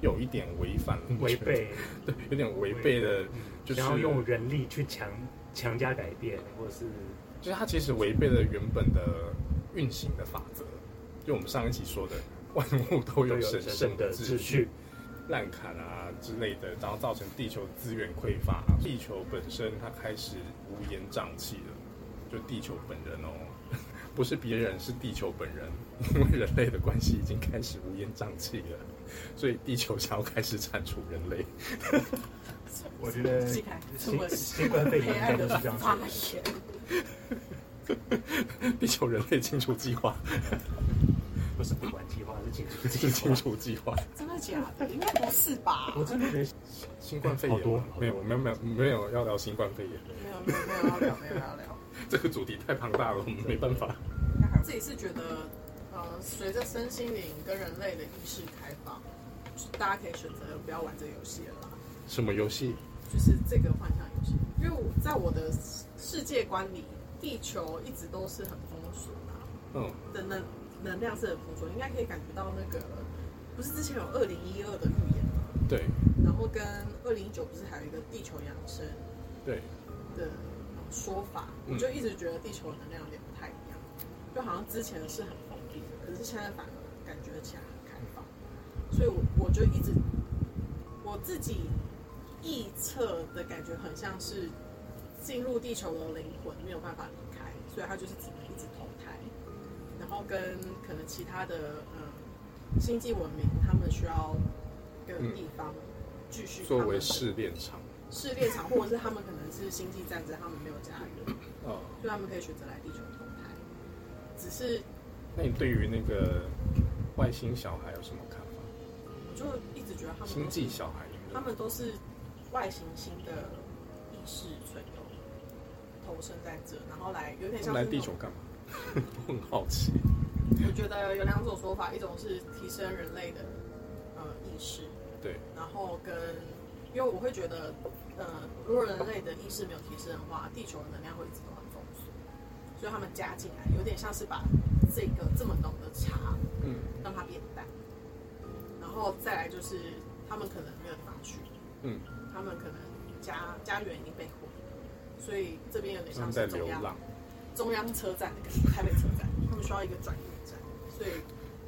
有一点违反违，背，对，有点违背了，就是想要用人力去强强加改变，或者是就是它其实违背了原本的运行的法则。就我们上一期说的，万物都都有有神神圣圣的秩序。滥砍啊之类的，然后造成地球资源匮乏，地球本身它开始乌烟瘴气了。就地球本人哦，不是别人，是地球本人，因为人类的关系已经开始乌烟瘴气了，所以地球想要开始铲除人类。我觉得新新冠肺炎应该都是这样发子。言。地球人类清除计划 不是不管计划，是清除计是清。除计划，真的假的？应该不是吧？我真的没新冠肺炎好多吗没有，没有，没有，没有要聊新冠肺炎，没有没有没有要聊，没有要聊。这个主题太庞大了，我们没办法。自己是觉得，呃，随着身心灵跟人类的意识开放，大家可以选择不要玩这个游戏了啦。什么游戏？就是这个幻想游戏，因为我在我的世界观里，地球一直都是很封锁的啊、嗯，的能能量是很封锁，应该可以感觉到那个，不是之前有二零一二的预言吗？对。然后跟二零一九不是还有一个地球养生对，的说法，嗯。我就一直觉得地球的能量有点不太一样，就好像之前是很封闭的，可是现在反而感觉起来很开放，所以我我就一直我自己臆测的感觉很像是进入地球的灵魂没有办法离开，所以他就是只能一直投胎，然后跟可能其他的嗯星际文明，他们需要一个地方继续 作为试炼场。试炼场，或者是他们可能是星际战争，他们没有家园，哦，所以他们可以选择来地球投胎。只是那你对于那个外星小孩有什么看法？我就一直觉得他们星际小孩他？们都是外行星的意识存有，投身在这，然后来有点像来地球干嘛？我很好奇。我觉得有两种说法，一种是提升人类的呃意识，对，然后跟因为我会觉得，呃，如果人类的意识没有提升的话，地球的能量会一直都很丰富，所以他们加进来，有点像是把这个这么浓的茶嗯，让它变淡，然后再来就是他们可能没有地方去，嗯，他们可能家家园已经被毁，所以这边有点像是中央。中央车站的感觉，台北车站，他们需要一个转运站，所以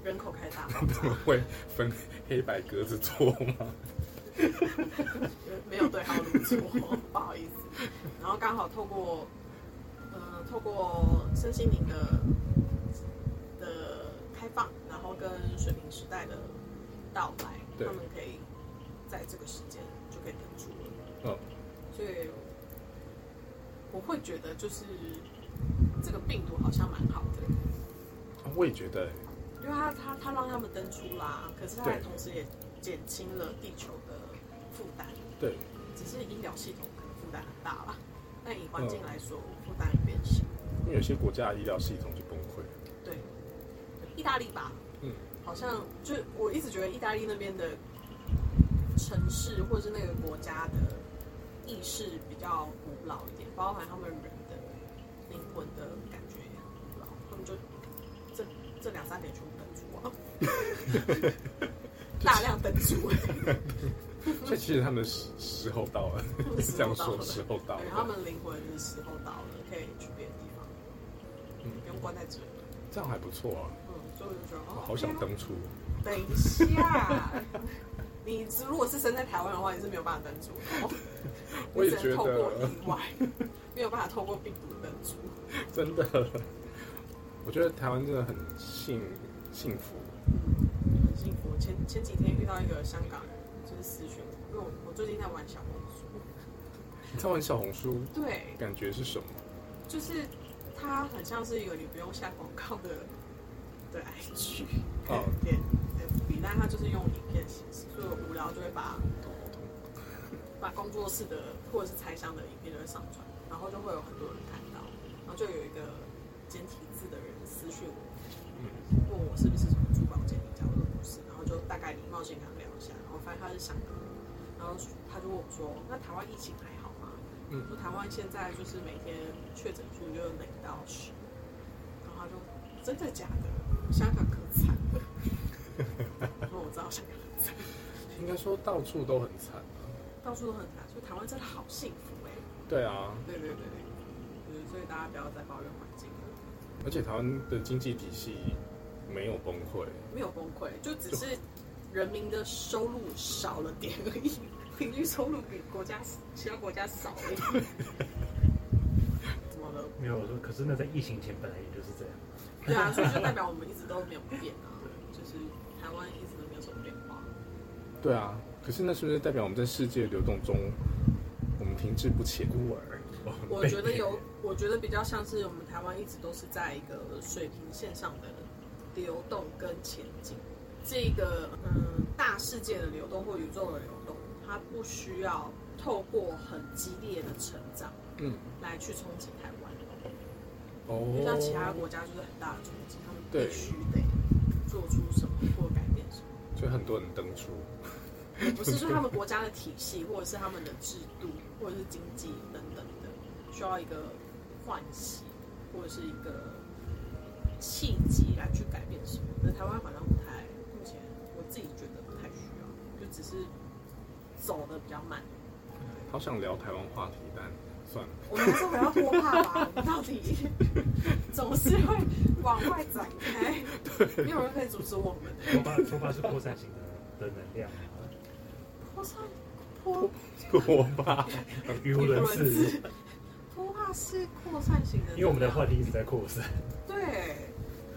人口开大 他们，会分黑白格子坐吗？没有对号入座，不好意思。然后刚好透过，呃，透过身心灵的的开放，然后跟水平时代的到来，他们可以在这个时间就可以登出了。嗯，所以我会觉得就是这个病毒好像蛮好的，我也觉得，因为他他他让他们登出啦，可是它对。也同时也减轻了地球的负担，对，只是医疗系统可能负担很大啦。但以环境来说，负担也变小。因为有些国家的医疗系统就崩溃。对，意大利吧，嗯，好像就我一直觉得意大利那边的城市或者是那个国家的意识比较古老一点，包含他们人的灵魂的感觉也很古老，他们就这这两三年全部登出啊，大量登出，所以其实他们时时候到了，他们时这样说时候到了，他了，们灵魂的时候到了，可以去别的地方，嗯。不用关在这里，这样还不错啊，嗯，所以我就觉得哦，好想登出。等一下，你如果是生在台湾的话，你是没有办法登出。我也觉得过意外，没有办法透过病毒登出。真的，我觉得台湾真的很幸幸福。很幸福。前前几天遇到一个香港人，就是私讯我，因为我我最近在玩小红书，你 在玩小红书，对，感觉是什么？就是它很像是一个你不用下广告的的 IG 哦连 FB，但它就是用影片形式，所以我无聊就会把把工作室的或者是拆箱的影片就会上传，然后就会有很多人看到，然后就有一个简体字的人私讯我，嗯问我是不是什么珠宝鉴定家，我说不是，然后就大概礼貌性跟他聊一下，然后发现他是香港人，然后他就问我说，那台湾疫情还好吗？嗯说台湾现在就是每天确诊数就零到十，然后他就真的假的？香港。应该说到处都很惨啊。到处都很惨，所以台湾真的好幸福哎、对啊，对对对对，就是所以大家不要再抱怨环境了，而且台湾的经济体系没有崩溃，没有崩溃，就只是人民的收入少了点而已，平均收入比国家其他国家少一点。怎么了？没有我说，可是那在疫情前本来也就是这样。对啊，所以就代表我们一直都没有变啊，对啊。可是那是不是代表我们在世界流动中，我们停滞不前？孤儿，我觉得有，我觉得比较像是我们台湾一直都是在一个水平线上的流动跟前进。这个嗯大世界的流动或宇宙的流动，它不需要透过很激烈的成长嗯，来去冲击台湾，哦像其他国家就是很大的冲击，他们对必须得做出什么或改变什么。所以很多人登出。也不是说他们国家的体系，或者是他们的制度，或者是经济等等的，需要一个换洗，或者是一个契机来去改变什么。那台湾好像不太，目前我自己觉得不太需要，就只是走的比较慢。好想聊台湾话题，但算了。我们还是回到拖怕吧，我们到底 总是会往外展开，没有人可以阻止我们的。拖把拖把是扩散型的的能量，拖上拖我吧，语无伦次。拖帕是扩散型的，因为我们的话题一直在扩散。对，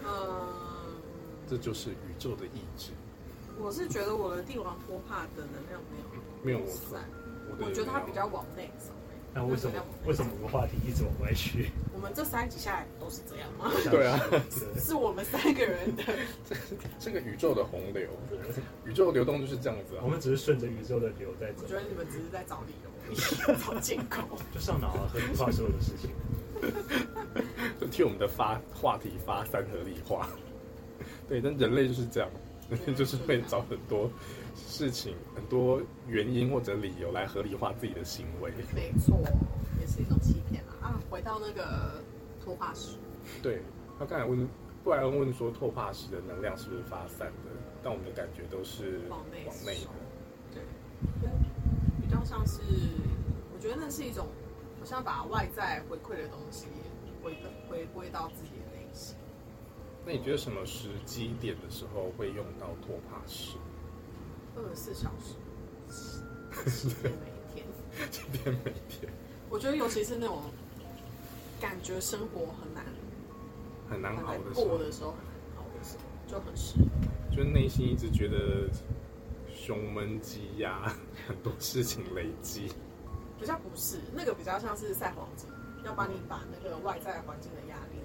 嗯，这就是宇宙的意志。我是觉得我的帝王托帕的能量没有没有扩散，我我觉得它比较往内走。那为什么为什么我们话题一直往外去？我们这三集下来都是这样吗？对啊，是 是我们三个人的，这个宇宙的洪流，宇宙流动就是这样子啊我。们只是顺着宇宙的流在走我觉，得你们只是在找理由，找借口。就上脑啊，合理化所有的事情。就替我们的发话题发散合理化。对，但人类就是这样，人类就是会找很多事情、很多原因或者理由来合理化自己的行为。没错，也是一种欺骗啊！啊，回到那个脱发石，对，他刚才问布莱恩问说，透发石的能量是不是发散的？但我们的感觉都是往内往内的。对，比较像是，我觉得那是一种，好像把外在回馈的东西回回归到自己的内心。那你觉得什么时机点的时候会用到拓帕石？二十四小时，七天每一天。今天每天我觉得尤其是那种感觉生活很难很难熬的时候过，的时候，熬的时候，就很适合。就是内心一直觉得胸闷积压，很多事情累积。比较不是那个，比较像是赛黄金，要帮你把那个外在环境的压力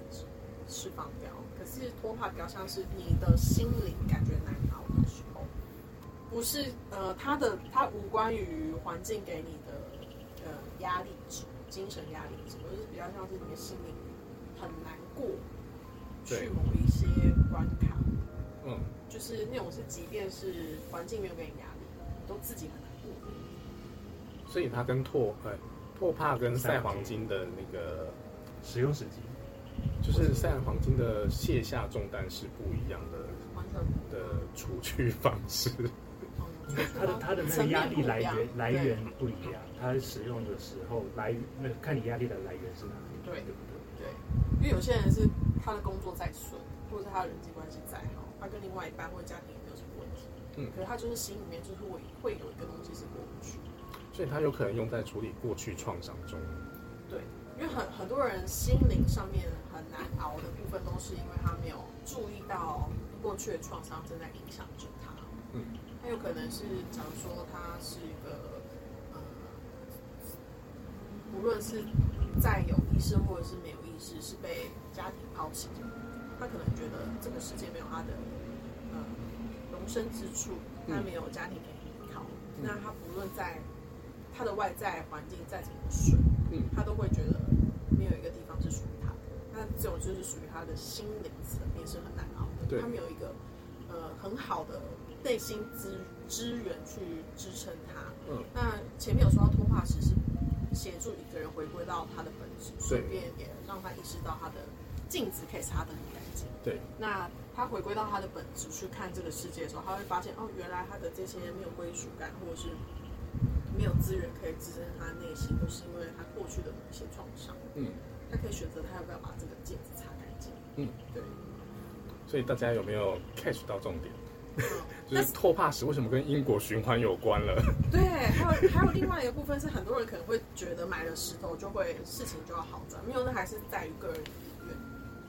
释放掉。可是拖帕比较像是你的心灵感觉难不是呃，它的它无关于环境给你的呃压力值、精神压力值，而是比较像是你的心灵很难过，去某一些关卡。嗯，就是那种是，即便是环境没有给你压力，都自己很难过。所以它跟拓呃拓帕跟赛黄金的那个使用时机，就是赛黄金的卸下重担是不一样的，完全的除去方式。它的它的那个压力来源来源不一样，它使用的时候来那看你压力的来源是哪里，对对不对？对，因为有些人是他的工作再顺，或者是他的人际关系再好，他跟另外一半或者家庭也没有什么问题，嗯可是他就是心里面就是会会有一个东西是过不去。所以他有可能用在处理过去创伤中。对，因为很很多人心灵上面很难熬的部分，都是因为他没有注意到过去的创伤正在影响着他。嗯，他有可能是，假如说他是一个，呃，无论是在有意识或者是没有意识，是被家庭抛弃的，他可能觉得这个世界没有他的，呃，容身之处，他没有家庭可以依靠，嗯。那他不论在他的外在环境再怎么顺，嗯。他都会觉得没有一个地方是属于他的。那这种就是属于他的心灵层面是很难熬的，他没有一个呃很好的内心资资源去支撑他。嗯，那前面有说到托帕石是协助一个人回归到他的本质，顺便也让他意识到他的镜子可以擦得很干净。对，那他回归到他的本质去看这个世界的时候，他会发现哦，原来他的这些没有归属感，或者是没有资源可以支撑他内心，都是因为他过去的某些创伤。嗯他可以选择他要不要把这个镜子擦干净。嗯，对，所以大家有没有 catch 到重点？嗯，就是拓帕石为什么跟因果循环有关了？对，还有还有另外一个部分是，很多人可能会觉得买了石头就会事情就要好转，没有，那还是在于个人意愿。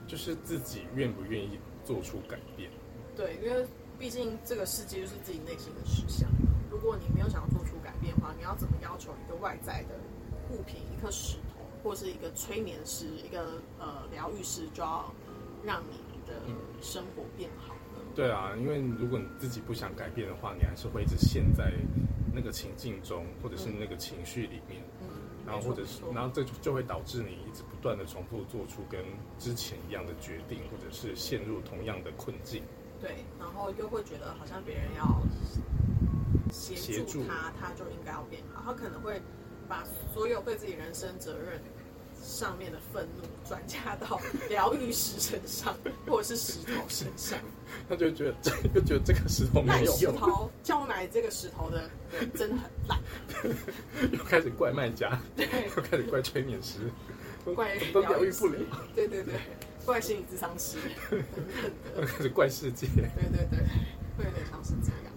就是自己愿不愿意做出改变。对，因为毕竟这个世界就是自己内心的实相。如果你没有想要做出改变的话，你要怎么要求一个外在的物品，一颗石头，或是一个催眠师、一个呃疗愈师，就要让你的生活变好呢？对啊，因为如果你自己不想改变的话，你还是会一直陷在那个情境中，或者是那个情绪里面，嗯，然后或者是，然后这就就会导致你一直不断的重复做出跟之前一样的决定，或者是陷入同样的困境。对，然后又会觉得好像别人要协助他，他就应该要变好。他可能会把所有对自己人生责任上面的愤怒转嫁到疗愈师身上，或者是石头身上。他就觉得，就觉得这个石头那没有用，石头叫我买这个石头的人真的很烂，又开始怪卖家，对，又开始怪催眠师，怪都疗愈不了，对对对，怪心理智商师，又开始怪世界。对对对，会有点像是这样。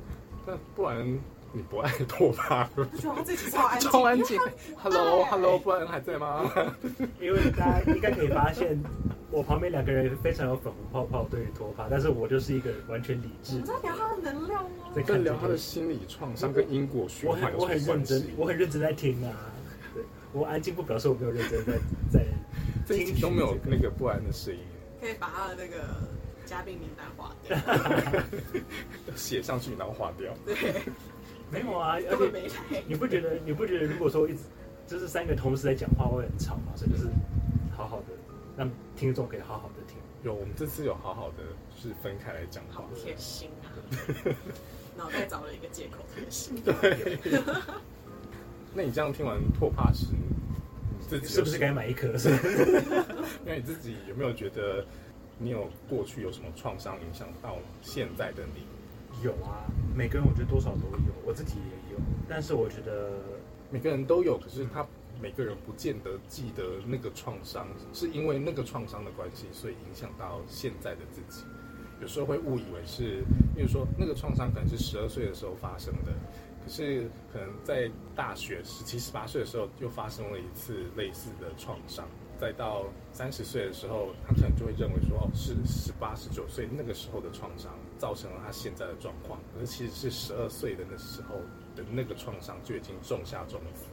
那不然你不爱拓吧？我觉得他自己超安静，，Hello，Hello，不安还在吗？因为大家应该可以发现，我旁边两个人非常有粉红泡泡对于拖帕，但是我就是一个完全理智在聊他的能量吗？在在聊他的。心理创伤跟因果循我很我很认真，？我很认真在听啊。对，我安静不表示我没有认真在在这一集都没有那个不安的声音，可以把他的那个嘉宾名单划掉。写上去然后划掉。对，没有啊，而且没。你不觉得你不觉得如果说一直就是三个同时在讲话会很吵吗？所以就是好好的让听众可以好好的听。有，我们这次有好好的就是分开来讲好。贴心啊！脑袋找了一个借口贴心。那你这样听完拓帕时，你自己是不是该买一颗？是 那你自己有没有觉得你有过去有什么创伤影响到现在的你？有啊，每个人我觉得多少都有，我自己也有。但是我觉得每个人都有，可是他每个人不见得记得那个创伤，是因为那个创伤的关系，所以影响到现在的自己。有时候会误以为是，比如说那个创伤可能是十二岁的时候发生的，可是可能在大学十七、十八岁的时候又发生了一次类似的创伤，再到三十岁的时候，他可能就会认为说，哦，是十八、十九岁那个时候的创伤造成了他现在的状况。可是其实是十二岁的那时候的那个创伤就已经种下种子了。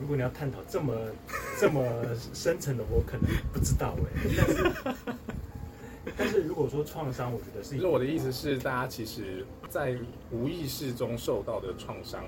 如果你要探讨这么 这么深层的，我可能不知道哎。但是，但是如果说创伤，我觉得是其实我的意思是，大家其实，在无意识中受到的创伤，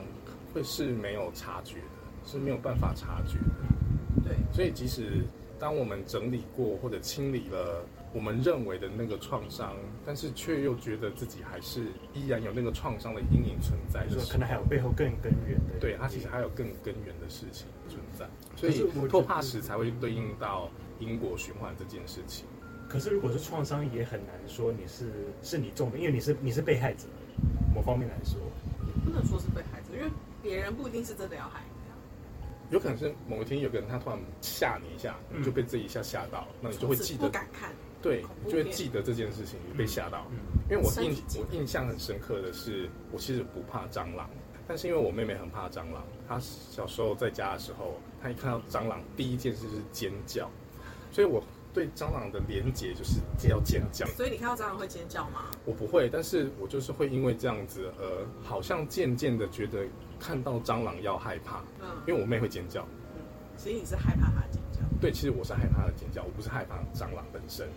会是没有察觉的，是没有办法察觉的。对，所以即使当我们整理过或者清理了我们认为的那个创伤，但是却又觉得自己还是依然有那个创伤的阴影存在的时候，说可能还有背后更根源的。对，它其实还有更根源的事情存在，所以托帕石才会对应到因果循环这件事情。可是如果是创伤，也很难说你是是你中的，因为你是你是被害者，某方面来说，不能说是被害者，因为别人不一定是真的要害你啊。有可能是某一天有个人他突然吓你一下，嗯你就被这一下吓到，那你就会记不得，敢看。对就会片记得这件事情，被吓到。嗯，因为我印我印象很深刻的是，我其实不怕蟑螂，但是因为我妹妹很怕蟑螂，她小时候在家的时候，她一看到蟑螂，第一件事就是尖叫，所以我对蟑螂的连结就是要尖叫。所以你看到蟑螂会尖叫吗？我不会，但是我就是会因为这样子，呃，好像渐渐的觉得看到蟑螂要害怕，嗯，因为我妹会尖叫。其实你是害怕它尖叫。对，其实我是害怕的尖叫，我不是害怕蟑螂本身。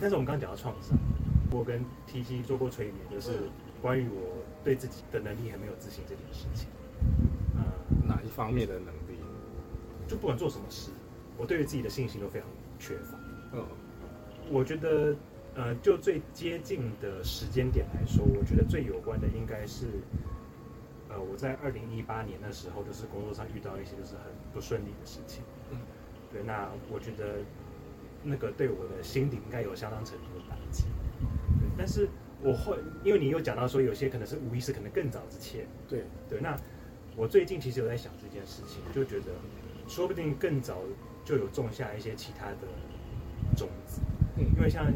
但是我们刚刚讲到创伤，我跟 T T 做过催眠，就是关于我对自己的能力很没有自信这件事情。呃，哪一方面的能力？就不管做什么事，我对于自己的信心都非常缺乏。嗯我觉得，呃，就最接近的时间点来说，我觉得最有关的应该是，呃，我在二零一八年的时候，就是工作上遇到一些就是很不顺利的事情。嗯对，那我觉得那个对我的心理应该有相当程度的打击。对，但是我会，因为你又讲到说有些可能是无意识，可能更早之前。对，对，那我最近其实有在想这件事情，就觉得说不定更早就有种下一些其他的种子。嗯因为像，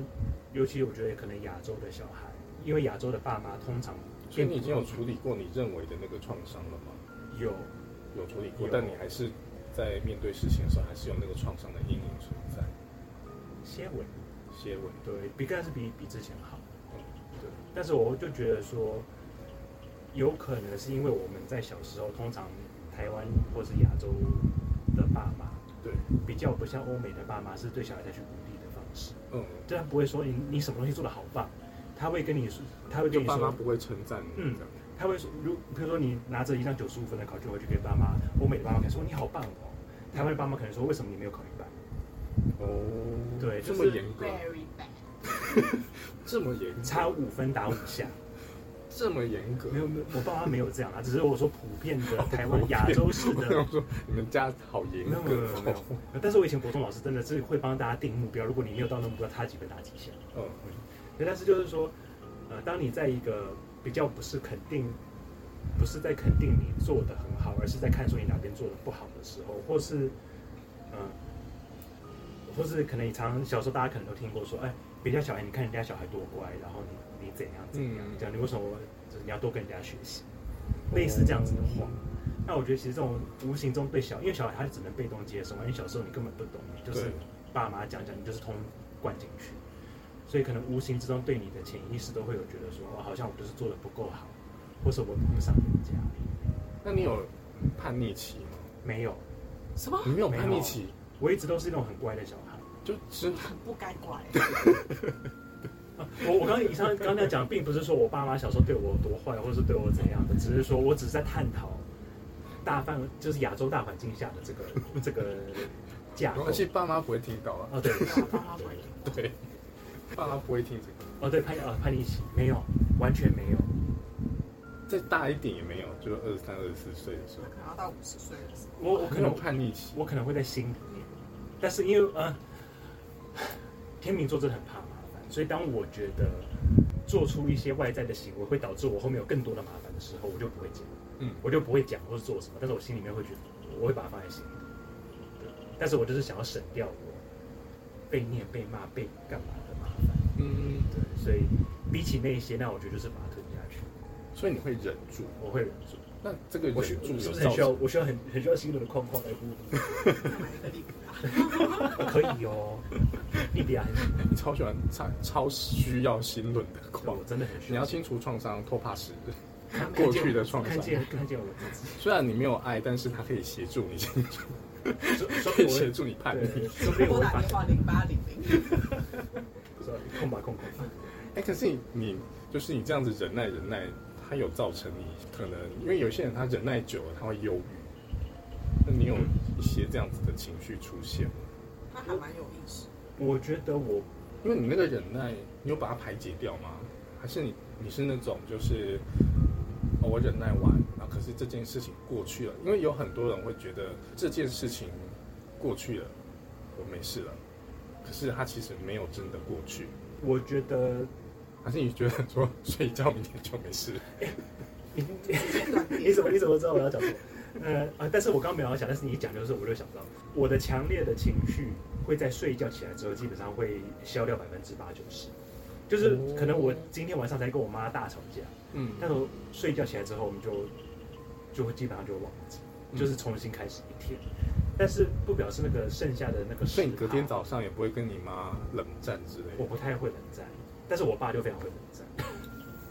尤其我觉得可能亚洲的小孩，因为亚洲的爸妈通常，所以你已经有处理过你认为的那个创伤了吗？有有处理过，但你还是在面对事情的时候，还是有那个创伤的阴影存在。些微，些微，对比刚开始比比之前好，嗯对，但是我就觉得说，有可能是因为我们在小时候，通常台湾或是亚洲的爸妈对，比较不像欧美的爸妈是对小孩采取鼓励的方式，嗯，对他不会说你你什么东西做的好棒，他会跟你说，他会跟你说，爸妈不会称赞你，嗯他会说，如比如说你拿着一张九十五分的考卷回去给爸妈，欧美的爸妈可能说你好棒哦，台湾的爸妈可能说为什么你没有考？哦，对就是这么严格。这么严格，差五分打五下，这么严格没。有没有，我爸妈没有这样啊，只是我说普遍的台湾亚洲式的 你们家好严格有没有没有哦。，但是我以前国中老师真的是会帮大家定目标，如果你没有到那目标，差几分打几下。嗯，对，但是就是说，呃，当你在一个比较不是肯定，不是在肯定你做的很好，而是在看说你哪边做的不好的时候，或是，嗯、或是可能你常小时候大家可能都听过说，哎，别家小孩，你看人家小孩多乖，然后你你怎样怎样，嗯这样你为什么就是你要多跟人家学习，类似这样子的话。那我觉得其实这种无形中对小，因为小孩他只能被动接受嘛，因为小时候你根本不懂，你就是爸妈讲讲，你就是通灌进去，所以可能无形之中对你的潜意识都会有觉得说，哦，好像我就是做的不够好，或是我比不上人家。那你有叛逆期吗？没有，什么？你没有叛逆期，我一直都是那种很乖的小孩。就是很不该乖。啊 我我刚刚以上刚刚那样讲，并不是说我爸妈小时候对我有多坏，或者是对我怎样的，只是说我只是在探讨大范就是亚洲大环境下的这个 这个架构而且。爸妈不会听到啊。哦，对，爸妈不会对，爸妈不会听这个。哦对，叛呃叛逆期没有，完全没有。再大一点也没有，就二十三、二十四岁的时候，可能要到五十岁的时候。我我可能叛逆期。我可能会在心里面，但是因为呃，天秤座真的很怕麻烦，所以当我觉得做出一些外在的行为会导致我后面有更多的麻烦的时候，我就不会讲，嗯，我就不会讲或者做什么，但是我心里面会觉得我会把它放在心里，但是我就是想要省掉我被念、被骂、被干嘛的麻烦，嗯，对，所以比起那些，那我觉得就是把它吞下去，所以你会忍住。我会忍住。那这个我是不是很需要？我需要很很需要心灵的框框来 可以哦。利比亚很，你超喜欢超超需要心论的对矿我，真的很需要你要清除创伤，托帕石。看过去的创伤看见看见我自己，虽然你没有爱，但是它可以协助你清除，可以我协助你叛对逆。，说不定我拨打电话零八零零。说空吧空空吧。哎、可是你你就是你这样子忍耐忍耐，它有造成你可能，因为有些人他忍耐久了他会忧郁，那你有一些这样子的情绪出现吗？他还蛮有意思。我觉得我因为你那个忍耐，你有把它排解掉吗？还是你你是那种就是、哦、我忍耐完啊，可是这件事情过去了，因为有很多人会觉得这件事情过去了，我没事了，可是它其实没有真的过去。我觉得还是你觉得说 睡一觉明天就没事？你怎么你怎么知道我要讲什么？呃啊，但是我刚刚没有要讲，但是你一讲就是我就想到，我的强烈的情绪会在睡一觉起来之后，基本上会消掉百分之八九十。就是可能我今天晚上才跟我妈大吵架，嗯但是我睡一觉起来之后，我们就就会基本上就忘记，嗯就是重新开始一天。但是不表示那个剩下的那个10%所以你隔天早上也不会跟你妈冷战之类的。我不太会冷战，但是我爸就非常会冷战，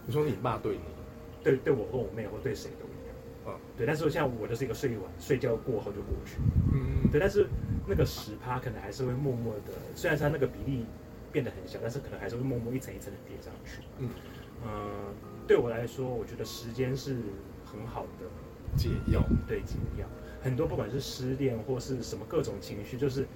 你说你爸对你，对对我跟我妹或对谁都对，但是像我就是一个睡一晚，睡觉过后就过去。嗯，对，但是那个十趴可能还是会默默的，虽然它那个比例变得很小，但是可能还是会默默一层一层的叠上去。嗯，呃，对我来说，我觉得时间是很好的解药。对解药。很多不管是失恋或是什么各种情绪，就是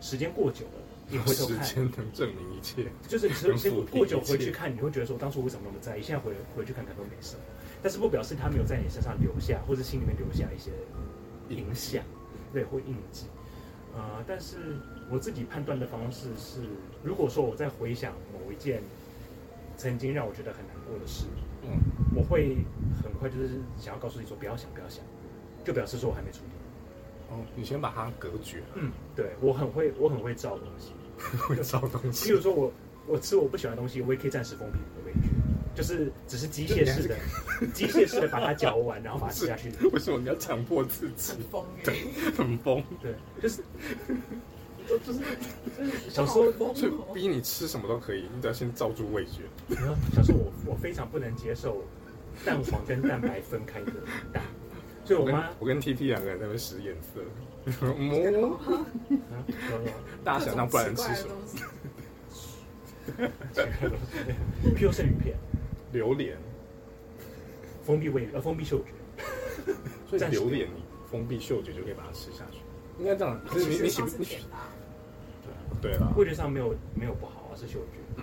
时间过久了，你回头时看，间能证明一切。就是你时间能抚平过久回去看，你会觉得说当初为什么那么在意，现在回回去看看都没什么。但是不表示他没有在你身上留下，或者心里面留下一些影响，对，或印记。呃，但是我自己判断的方式是，如果说我在回想某一件曾经让我觉得很难过的事，嗯，我会很快就是想要告诉你说不要想，不要想，就表示说我还没处理。哦，你先把它隔绝，嗯，对我很会，我很会造东西。会造东西比西如。说我我吃我不喜欢的东西，我也可以暂时封闭我的味觉，就是只是机械式的，机械式的把它嚼完，然后把它吃下去。为什么你要强迫自己？很？疯哎，很疯，对，就是 就是就是小时候，所以逼你吃什么都可以，你只要先罩住味觉。小时候我我非常不能接受蛋黄跟蛋白分开的蛋，所以我妈我跟 T T 两个人在那边使眼色，大家想象不然吃什么？各种奇怪的东西。譬如生鱼片，榴莲，封闭味呃封闭嗅觉，所以暂时榴莲你封闭嗅觉就可以把它吃下去，应该这样。可是你你喜不你喜甜的啊对啊。对了，味觉上没有没有不好啊，是嗅觉。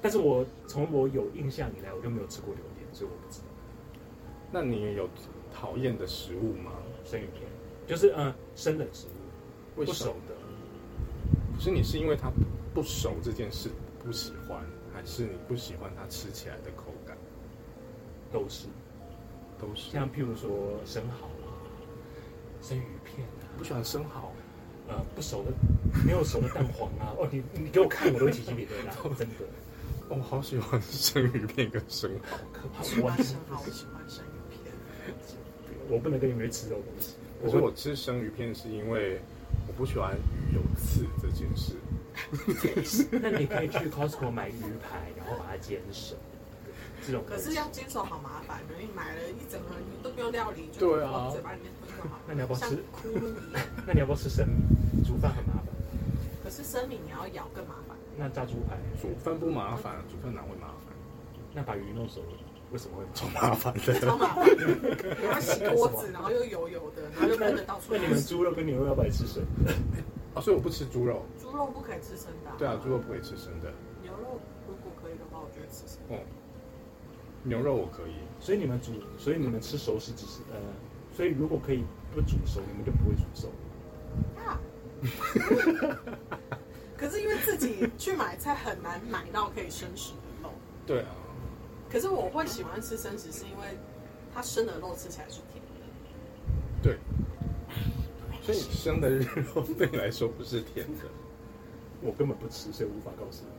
但是我从我有印象以来，我就没有吃过榴莲，所以我不知道那你有讨厌的食物吗？生鱼片就是嗯生的食物？不熟的。可是你是因为它不熟这件事不喜欢，还是你不喜欢它吃起来的口感？都是，都是。像譬如说生蚝啊、生鱼片啊，不喜欢生蚝，呃不熟的没有熟的蛋黄啊，哦你你给我看我都会起鸡皮疙瘩，真的哦我好喜欢生鱼片跟生蚝。可怕。喜我欢生蚝，我喜欢生鱼片。我不能跟你们去吃这种东西，可是我吃生鱼片是因为我不喜欢鱼有刺这件事。那你可以去 Costco 买鱼排，然后把它煎熟，这种可是要坚守好麻烦的，你买了一整盒鱼都不用料理，就对啊往嘴巴里面吞就好了。那你要不要吃？窟窿一样。那你要不要吃生米？煮饭很麻烦。可是生米你要咬更麻烦。那炸猪排，煮饭不麻烦，煮饭哪会麻烦？那把鱼弄熟了，为什么会超麻烦的。超麻烦的，然后洗锅子，然后又油油的，然后又喷的到处那。你们猪肉跟牛肉要不要吃生？啊，所以我不吃猪肉。猪肉不可以吃生的、对啊，猪肉不可以吃生的。牛肉如果可以的话，我觉得吃生的。哦，牛肉我可以。所以你们煮，所以你们吃熟食只是呃，所以如果可以不煮熟，你们就不会煮熟。啊！可是因为自己去买菜很难买到可以生食的肉，对啊，可是我会喜欢吃生食，是因为它生的肉吃起来是甜的。对。所以生的肉对你来说不是甜的。我根本不吃，所以无法告诉你。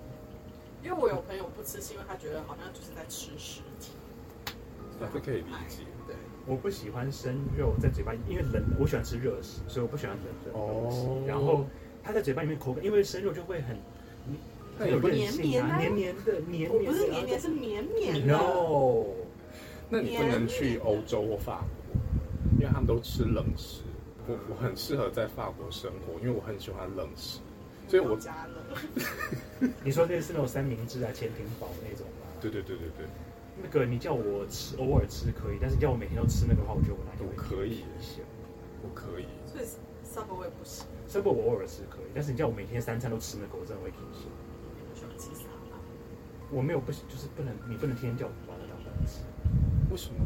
因为我有朋友不吃，是因为他觉得好像就是在吃尸体。啊这可以理解对，我不喜欢生肉在嘴巴里，因为冷，我喜欢吃热食，所以我不喜欢冷的东西。哦然后它在嘴巴里面口感，因为生肉就会很有韧性啊，绵黏黏的，黏我黏的。不是黏黏，是绵绵的。No，那你不能去欧洲或法国，因为他们都吃冷食。我我很适合在法国生活，因为我很喜欢冷食，所以我加了。你说类似那种三明治啊、潜艇堡那种吗？对对对对对，那个你叫我吃，偶尔吃可以，但是叫我每天都吃那个的话，我觉得我哪天会我可以一些。我可以。所以 Subway 不行，这不我偶尔吃可以，但是你叫我每天三餐都吃那个，我真的会停歇。喜欢吃沙拉。我没有不行，就是不能，你不能天天叫我把它当饭吃。为什么？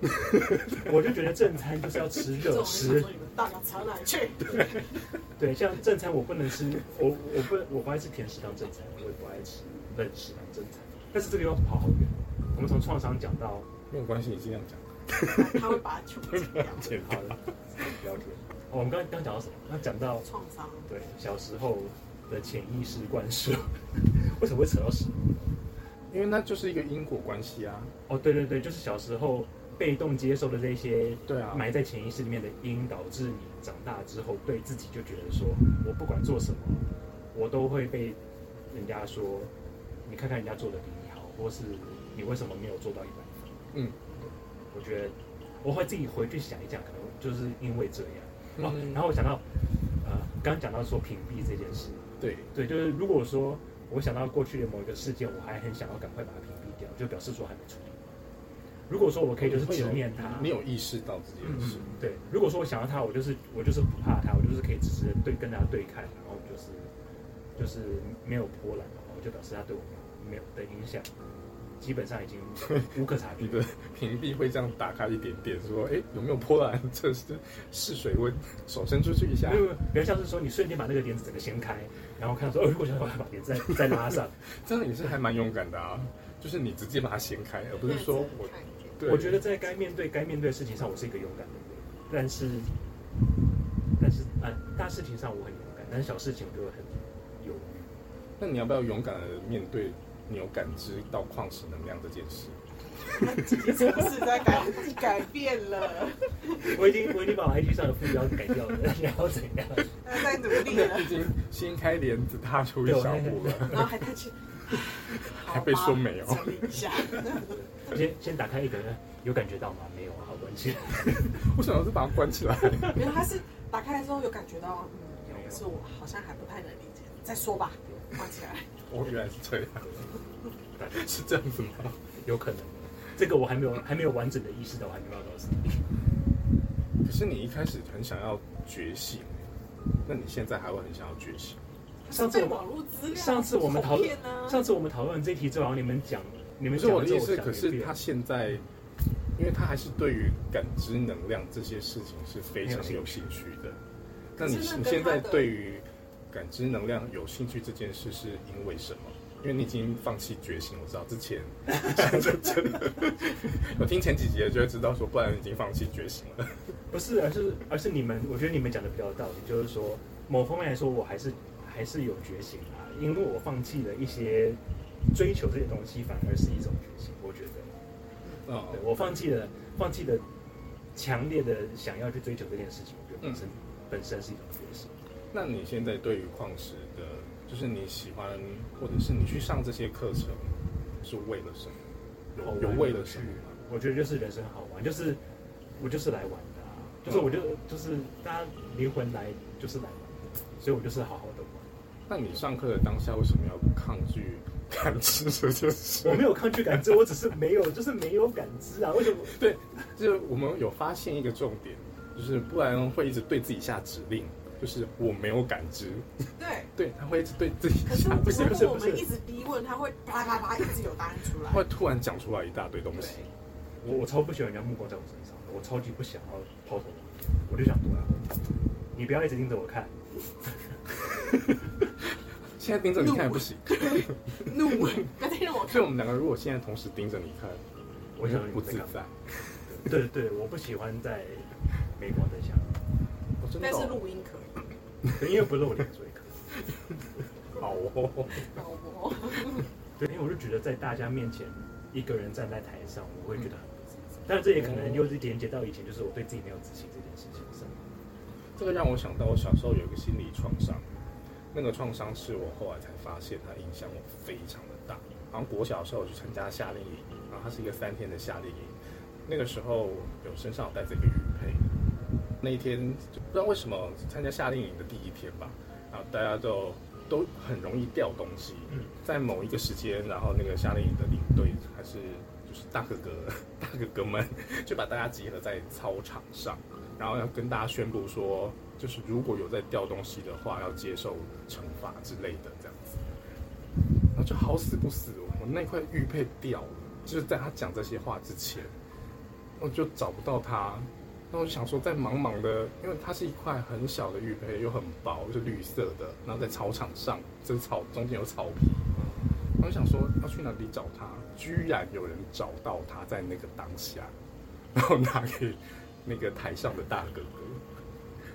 我就觉得正餐就是要吃热食大脑藏哪去？对，像正餐我不能吃，我我不我不爱吃甜食当正餐，我也不爱吃冷食当正餐。但是这个要跑好远，我们从创伤讲到没有关系，你尽量讲。他会把它全部剪掉。剪好了聊天。哦我们刚刚刚讲到什么？刚讲到创伤，对小时候的潜意识灌输，为什么会扯到食物？因为那就是一个因果关系啊。哦，对对对，就是小时候被动接受的这些，对啊埋在潜意识里面的因，导致你长大之后对自己就觉得说，我不管做什么，我都会被人家说，你看看人家做的比你好，或是你为什么没有做到一百分？嗯，我觉得我会自己回去想一想，可能就是因为这样。哦，嗯然后我想到，呃，刚刚讲到说屏蔽这件事，对，对，就是如果说我想到过去的某一个事件，我还很想要赶快把它屏蔽掉，就表示说还没处理。如果说我可以就是直面它，你有意识到这件嗯事，对，如果说我想要他，我就是我就是不怕他，我就是可以直直的对跟他对看，然后就是就是没有波澜的话，我就表示他对我没有的影响，基本上已经 无可察觉你。的屏蔽会这样打开一点点，说，哎，有没有波澜？这是试水温，手伸出去一下没。有，没有比较像是说你瞬间把那个帘子整个掀开，然后看到说，哦，如果想要把帘子再 再拉上，这样也是还蛮勇敢的啊，就是你直接把它掀开，而不是说我，我觉得在该面对该面对的事情上，我是一个勇敢的人，但是但是啊、大事情上我很勇敢，但是小事情我就会很犹豫。那你要不要勇敢的面对你有感知到矿石能量这件事？自己是不是在改改变了？我已经我已经把我 IG 上的副标改掉了，你要怎样？他在努力了已，经掀开帘子踏出一小步了，然后还在去，还被说没有整理一下。先先打开一个，有感觉到吗？没有，好关起来。我想要是把它关起来？没有，它是打开的时候有感觉到，嗯，有，可是我好像还不太能理解。再说吧，关起来。哦，原来是这样，是这样子吗？有可能，这个我还没有还没有完整的意识到，我还没办法告诉你。可是你一开始很想要觉醒，那你现在还会很想要觉醒？上次网络资料，上次我们讨论啊，上次我们讨论这题之后，你们讲你们不是讲了之后我的意思，可是他现在，因为他还是对于感知能量这些事情是非常有兴趣的。那你你现在对于感知能量有兴趣这件事，是因为什么？因为你已经放弃觉醒，我知道之前真的，我听前几集就会知道说，不然已经放弃觉醒了。不是，而是而是你们，我觉得你们讲的比较有道理，就是说某方面来说，我还是还是有觉醒啊，因为我放弃了一些追求这些东西，反而是一种觉醒。我觉得，哦对我放弃了放弃了强烈的想要去追求这件事情，我觉得本身、本身是一种觉醒。那你现在对于矿石的，就是你喜欢，或者是你去上这些课程，是为了什么？有有为了什么吗？我觉得就是人生好玩，就是我就是来玩的、啊，就是我就就是大家灵魂来就是来玩的，所以我就是好好的玩。那你上课的当下为什么要抗拒感知这件事？我没有抗拒感知，我只是没有，就是没有感知啊。为什么？对，就是我们有发现一个重点，就是不然会一直对自己下指令，就是我没有感知，对。对他会一直对自己可是下不是如不是不是果我们一直逼问，他会啪啪啪一直有答案出来。会突然讲出来一大堆东西。我我超不喜欢人家目光在我身上的，我超级不想要抛头，我就想躲啊。你不要一直盯着我看，现在盯着你看也不行，怒，不要再让我看所以我。们两个如果现在同时盯着你看，我想不自在。对对，我不喜欢在美光灯下，但是录音可以。对因为不露脸所以可以。好哦，好哦。对，因为我就觉得在大家面前，一个人站在台上，我会觉得很不自在。但是这也可能又是连接到以前，就是我对自己没有自信这件事情上。这个让我想到我小时候有一个心理创伤，那个创伤是我后来才发现，它影响我非常的大。好像国小的时候我去参加夏令营，然后它是一个三天的夏令营，那个时候有身上有带这个玉佩，那一天就不知道为什么参加夏令营的第一天吧，然后大家都都很容易掉东西，在某一个时间，然后那个夏令营的领队还是就是大哥哥 大哥哥们就把大家集合在操场上，然后要跟大家宣布说，就是如果有在掉东西的话，要接受惩罚之类的这样子。然后就好死不死，我那块玉佩掉了，就是在他讲这些话之前，我就找不到它。那我就想说，在茫茫的，因为它是一块很小的玉佩，又很薄，是绿色的，然后在草场上，这个草中间有草皮。我就想说要去哪里找它，居然有人找到它在那个当下，然后拿给那个台上的大哥哥，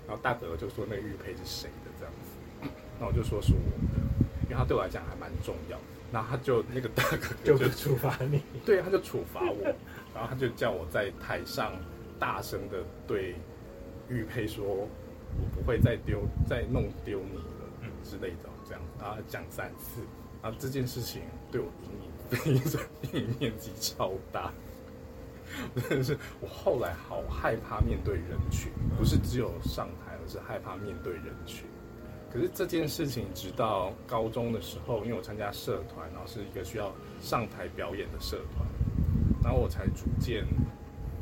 然后大哥哥就说那个玉佩是谁的这样子，那我就说是我的，因为他对我来讲还蛮重要。然后他就那个大哥哥 就就处罚你。对，他就处罚我，然后他就叫我在台上大声的对玉佩说，我不会再丢、再弄丢你了，嗯之类的，这样，然后讲三次，然后这件事情对我阴影非常 阴影面积超大，真的是我后来好害怕面对人群，不是只有上台，而是害怕面对人群。可是这件事情，直到高中的时候，因为我参加社团，然后是一个需要上台表演的社团，然后我才逐渐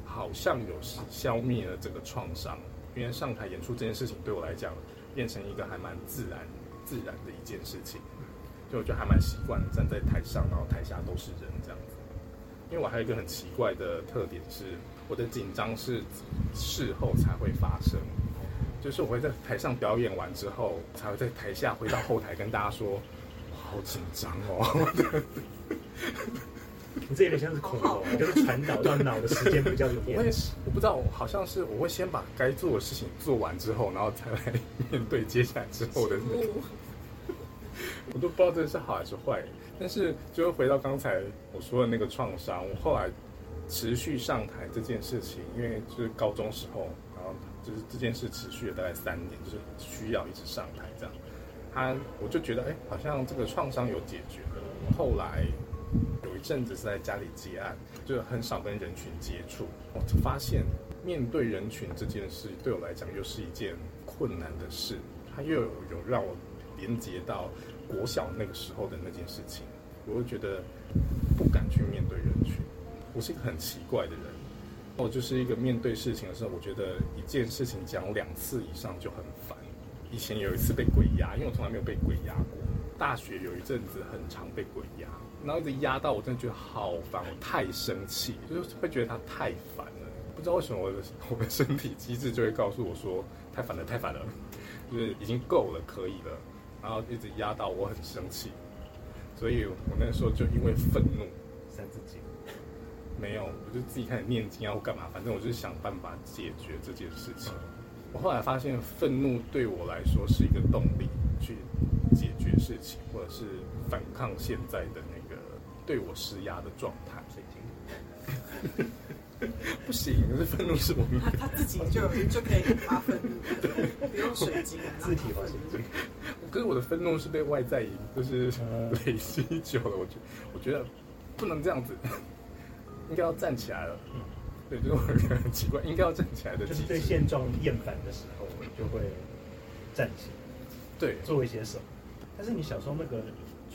好像有消灭了这个创伤。因为上台演出这件事情对我来讲，变成一个还蛮自然、自然的一件事情。就我觉得还蛮习惯站在台上，然后台下都是人。因为我还有一个很奇怪的特点是，我的紧张是事后才会发生。就是我会在台上表演完之后，才会在台下回到后台跟大家说，我好紧张哦。你这有点像是恐龙，就是传导到脑的时间比较我远会。，我不知道，好像是我会先把该做的事情做完之后，然后才来面对接下来之后的那个。我都不知道这是好还是坏。但是，就是回到刚才我说的那个创伤，我后来持续上台这件事情，因为就是高中时候，然后就是这件事持续了大概三年，就是需要一直上台这样。他我就觉得，哎、好像这个创伤有解决了。后来有一阵子是在家里接案，就很少跟人群接触。我就发现面对人群这件事对我来讲又是一件困难的事，它又有让我连接到国小那个时候的那件事情，我会觉得不敢去面对人群。我是一个很奇怪的人，我就是一个面对事情的时候，我觉得一件事情讲两次以上就很烦。以前有一次被鬼压，因为我从来没有被鬼压过。大学有一阵子很常被鬼压，然后一直压到我真的觉得好烦，我太生气，就是会觉得他太烦了。不知道为什么我的我的身体机制就会告诉我说太烦了，太烦了，就是已经够了，可以了。然后一直压到我很生气，所以我那时候就因为愤怒，三字经，没有，我就自己开始念经啊或干嘛，反正我就是想办法解决这件事情。我后来发现，愤怒对我来说是一个动力，去解决事情，或者是反抗现在的那个对我施压的状态。水晶，不行，可是愤怒是我他他自己就就可以发愤怒，不用水晶，字体化水晶，可是我的愤怒是被外在因，就是嗯累积久了，我觉我觉得不能这样子，应该要站起来了。嗯对，就是我有一个很奇怪，应该要站起来的就是。对现状厌烦的时候，就会站起来对，做一些什么。但是你小时候那个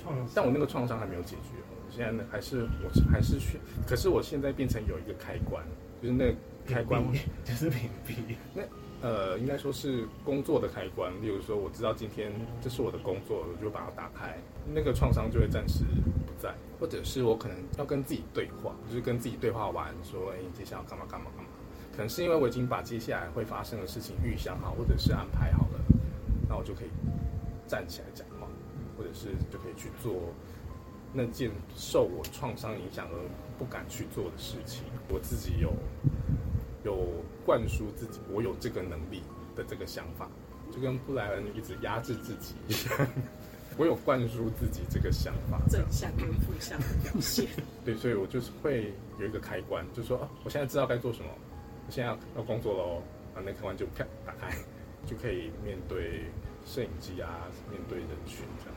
创伤，但我那个创伤还没有解决，我现在呢还是我还是去，可是我现在变成有一个开关，就是那个开关，就是屏蔽，那呃应该说是工作的开关。例如说，我知道今天这是我的工作，我就把它打开，那个创伤就会暂时不在，或者是我可能要跟自己对话，就是跟自己对话完，说，哎，你接下来要干嘛干嘛干嘛。可能是因为我已经把接下来会发生的事情预想好，或者是安排好了，那我就可以站起来讲话，或者是就可以去做那件受我创伤影响而不敢去做的事情。我自己有有灌输自己，我有这个能力的这个想法，就跟布莱恩一直压制自己一样。我有灌输自己这个想法，正向跟负向的表现。对，所以我就是会有一个开关，就说，啊，我现在知道该做什么，我现在要要工作喽，啊，那开关就啪打开，就可以面对摄影机啊，面对人群这样。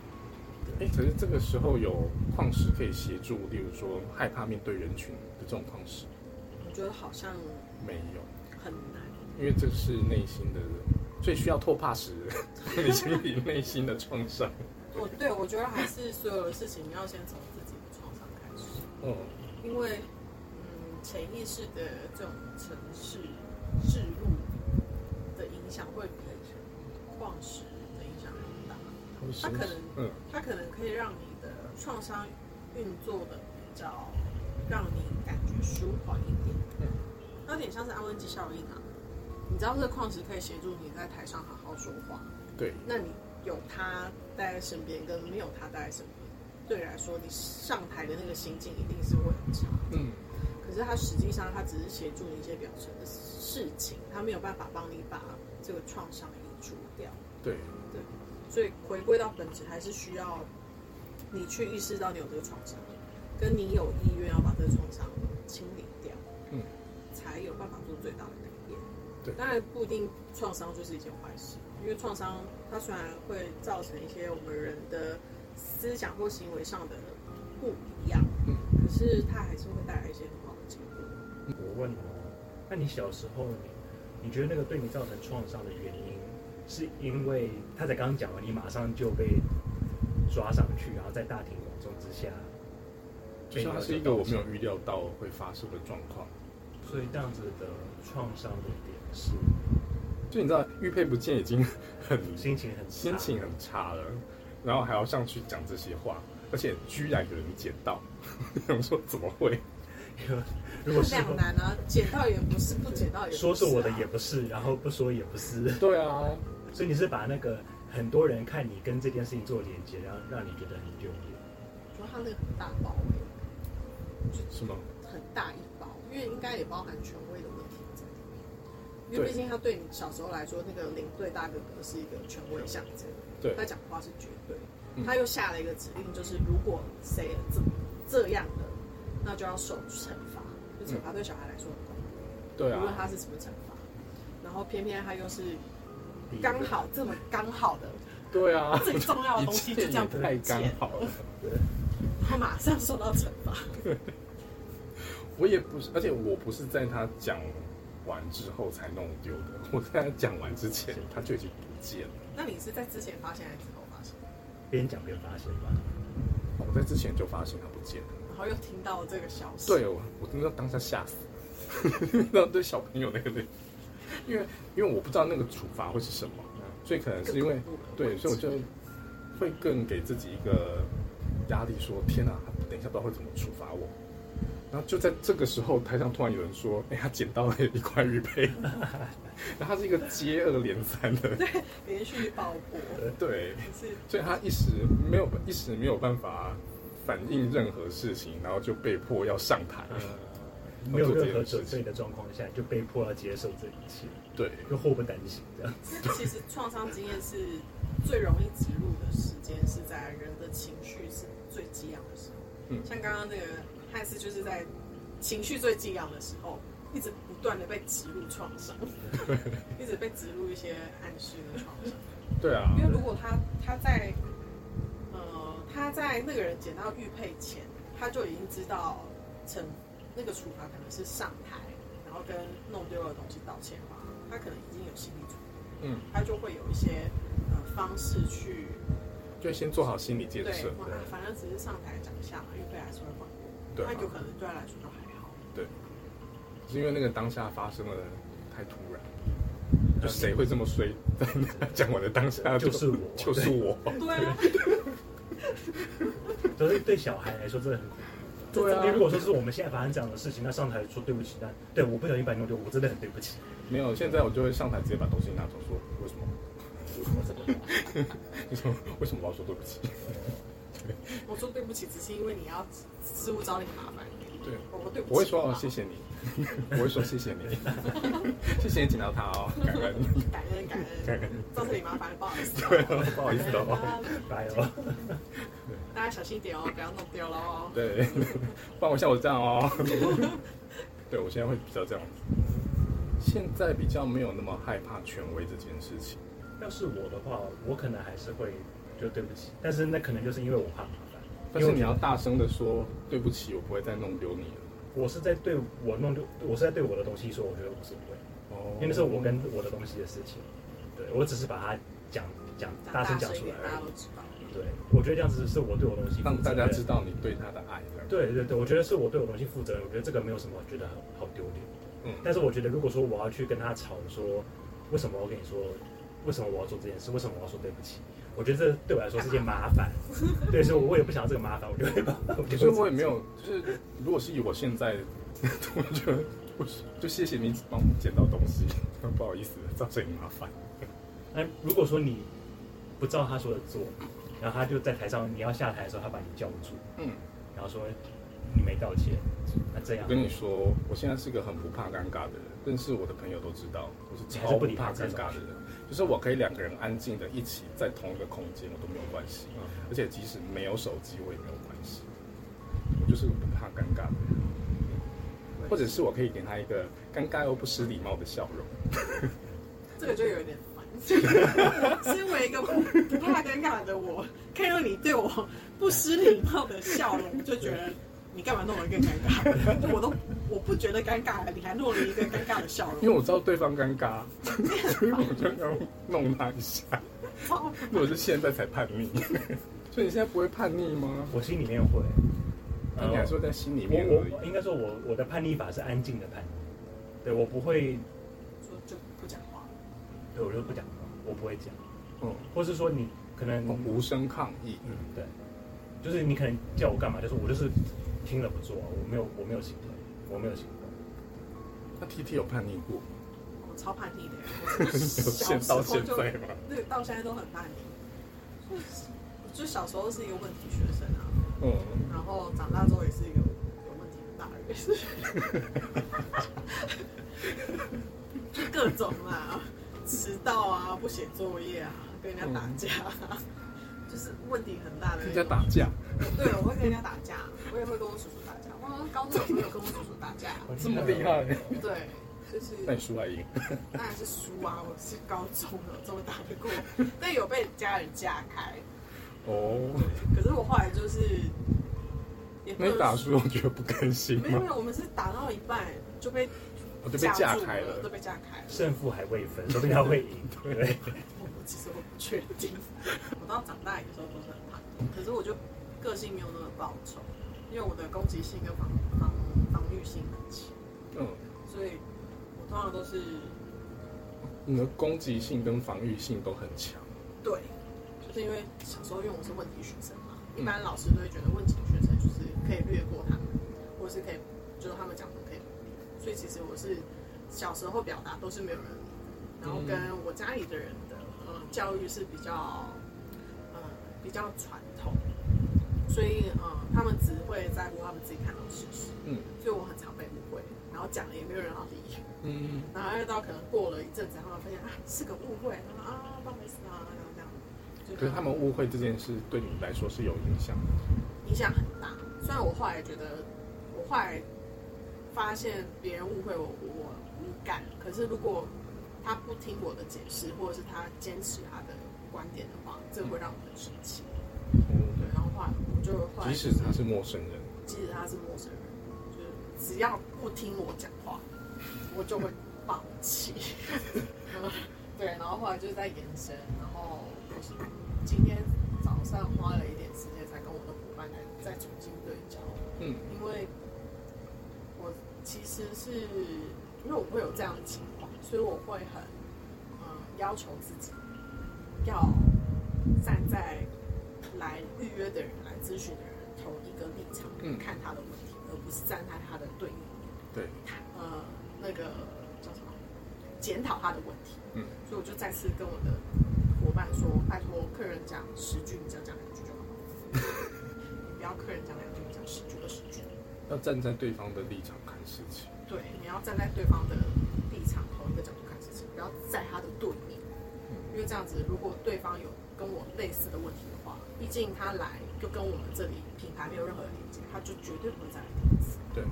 哎，可是这个时候有矿石可以协助，例如说害怕面对人群的这种矿石我觉得好像没有，很难。因为这是内心的最需要拓帕石你心里内心的创伤。我对我觉得还是所有的事情要先从自己的创伤开始，嗯，因为嗯潜意识的这种城市置入的影响会比矿石的影响更大。它可能嗯它可能可以让你的创伤运作的比较，让你感觉舒缓一点。嗯有点像是安慰剂效应啊。你知道这个矿石可以协助你在台上好好说话，对，那你有他带在身边，跟没有他带在身边，对你来说，你上台的那个心境一定是会很差。嗯。可是它实际上，它只是协助你一些表层的事情，它没有办法帮你把这个创伤移除掉。对。对，所以回归到本质，还是需要你去意识到你有这个创伤，跟你有意愿要把这个创伤清理掉，嗯，才有办法做最大的改变。对当然不一定创伤就是一件坏事，因为创伤它虽然会造成一些我们人的思想或行为上的不一样，嗯，可是它还是会带来一些很好的结果。我问哦，那你小时候你你觉得那个对你造成创伤的原因，是因为他才刚刚讲完，你马上就被抓上去，然后在大庭广众之下，就是它是一个我没有预料到会发生的状况。所以这样子的创伤的点是就你知道，玉佩不见已经很心情很差心情很差了，然后还要上去讲这些话，而且居然有人捡到，想说怎么会？如果是两难啊，捡到也不是，不捡到也不是、啊。说是我的也不是，然后不说也不是，对啊，所以你是把那个很多人看你跟这件事情做连接，然后让你觉得很丢脸。我觉得他那个很大包诶、是吗？很大一包，因为应该也包含权威的问题在里面。因对为毕竟他对你小时候来说，那个领队大哥哥是一个权威象征，对他讲话是绝对。嗯他又下了一个指令，就是如果谁怎么这样的，那就要受惩罚。就惩罚对小孩来说很痛苦，对无论啊，他是什么惩罚。然后偏偏他又是刚好这么刚好的 对啊，最重要的东西就这样不太刚，好了。他马上受到惩罚。我也不是，而且我不是在他讲完之后才弄丢的，我在他讲完之前他就已经不见了。那你是在之前发现还是之后发现？边讲边发现吧。我在之前就发现他不见了。然后又听到这个消息，对，我我真的当下吓死，那对小朋友那个对，因为因为我不知道那个处罚会是什么，所以可能是因为对，所以我就会更给自己一个压力说，天哪，他等一下不知道会怎么处罚我。然后就在这个时候，台上突然有人说：“哎、他捡到了一块玉佩。”然后他是一个接二连三的，对连续爆破，对，所以他一时没有一时没有办法反应任何事情，然后就被迫要上台。呃，没有任何准备的状况下，就被迫要接受这一切，对，就祸不单行这样。其实创伤经验是最容易植入的时间是在人的情绪是最激昂的时候。嗯像刚刚那个汉斯就是在情绪最激昂的时候，一直不断的被植入创伤，一直被植入一些暗示的创伤。对啊因，为如果他他在呃他在那个人捡到玉佩前，他就已经知道惩那个处罚可能是上台，然后跟弄丢了的东西道歉的话，他可能已经有心理准备，嗯，他就会有一些呃方式去就先做好心理建对设，，对反正只是上台讲一下嘛，玉佩还是会还我，对啊那有可能对他来说就还好。对是因为那个当下发生了太突然，就谁会这么衰？讲我的当下 就是我就是我，对啊，所 以对小孩来说真的很恐怖。对啊如果说是我们现在发生这样的事情，那上台说对不起，但对我不小心把你弄丢，我真的很对不起。没有，现在我就会上台直接把东西拿走，说为什么？我怎么了？为什么？为什么我要说对不起？我说对不起，只是因为你要失误找你麻烦。对，我对不起，我会说哦，谢谢你，我会说谢谢你，谢谢你捡到他哦，感恩，感恩感感恩，恩，造成你麻烦，不好意思。对哦，不好意思哦，加油！大家小心一点哦，不要弄丢了哦。对，不然我像我这样哦，对我现在会比较这样。子，现在比较没有那么害怕权威这件事情，要是我的话，我可能还是会就对不起，但是那可能就是因为我怕麻烦。但是你要大声的说对不起，我不会再弄丢你了。我是在对我弄丢，我是在对我的东西说，我觉得我是不会，哦因为那是我跟我的东西的事情。对我只是把它讲讲大声讲，出来而已。大家都知道。对，我觉得这样子是我对我东西让大家知道你对他的爱。对对对，我觉得是我对我东西负责任，我觉得这个没有什么觉得好丢脸。嗯，但是我觉得如果说我要去跟他吵说，为什么我跟你说，为什么我要做这件事，为什么我要说对不起？我觉得这对我来说是件麻烦，对，所以我也不想要这个麻烦，我就会把。我就可是我也没有，就是如果是以我现在，我觉得我就谢谢你帮我捡到东西，不好意思造成你麻烦。那如果说你不照他说的做，然后他就在台上，你要下台的时候，他把你叫住，嗯，然后说你没道歉，那这样我跟你说，我现在是个很不怕尴尬的人，认识我的朋友都知道，我是超不怕尴尬的人。就是我可以两个人安静的一起在同一个空间，我都没有关系，嗯而且即使没有手机，我也没有关系。我就是个不怕尴尬的人，或者是我可以给他一个尴尬又不失礼貌的笑容。这个就有点烦。身为一个不不怕尴尬的我，看到你对我不失礼貌的笑容，就觉得你干嘛弄了一个尴尬？我都我不觉得尴尬了，你还弄了一个尴尬的笑容。因为我知道对方尴尬，所以我就要弄他一下。超如果是现在才叛逆，所以你现在不会叛逆吗？我心里面会，那你还说在心里面而已。我应该说我我的叛逆法是安静的叛逆，对我不会，说就不讲话。对我就不讲话，我不会讲，嗯，或是说你可能无声抗议。嗯，对，就是你可能叫我干嘛，就是我就是听了不做，我没有我没有行动，我没有行动。那 T T 有叛逆过？我超叛逆的，有现到现在吗？对，到现在都很叛逆。就小时候是一个问题学生啊，嗯，然后长大之后也是一个有问题的大人，就各种啊，迟到啊，不写作业啊，跟人家打架、啊，就是问题很大的。人家打架，对，我会跟人家打架，我也会跟我叔叔打架。我高中也有跟我叔叔打架，这么厉害？对，就是那你输还赢？当然是输啊！我是高中了，怎么打得过？但有被家人架开。哦，可是我后来就是也不能那你打输，我觉得不甘心吗？没有没有，我们是打到一半就被我就被架住开了，都了。被架开了。胜负还未分，说不定他会赢。对，我其实我不确定，我到长大有时候都是很叛逆，可是我就个性没有那么暴冲，因为我的攻击性跟防防防御性很强，嗯，所以我通常都是你的攻击性跟防御性都很强。对，就是因为小时候因为我是问题学生嘛，嗯。一般老师都会觉得问题学生就是可以略过他们，或者是可以就是他们讲的可以不理，所以其实我是小时候表达都是没有人理的，然后跟我家里的人教育是比较呃比较传统，所以呃他们只会在乎他们自己看到的事实，嗯所以我很常被误会，然后讲了也没有人要理。嗯，然后要到可能过了一阵子，他们发现啊是个误会，他说啊不好意思啊，然后这样。可是他们误会这件事对你们来说是有影响的。影响很大。虽然我后来觉得，我后来发现别人误会我，我无感。可是如果他不听我的解释，或者是他坚持他的观点的话，这会让我很生气。对，然后后来我就即使他是陌生人，即使他是陌生人，就是只要不听我讲话，我就会暴气。对，然后后来就是在延伸，然后就是今天早上花了一点时间才跟我的伙伴来再重新对焦，嗯因为我其实是因为我会有这样的情况，所以我会很嗯、呃要求自己要站在来预约的人、来咨询的人同一个立场嗯看他的问题，而不是站在他的对立对，呃那个叫什么检讨他的问题。嗯，所以我就再次跟我的伙伴说，拜托客人讲十句，你只要讲两句就好。你不要客人讲两句，你讲十句、二十句。要站在对方的立场看事情。对，你要站在对方的同一个角度看事情，不要在他的对面。因为这样子，如果对方有跟我类似的问题的话，毕竟他来就跟我们这里品牌没有任何的连接，他就绝对不会再来第一次。对，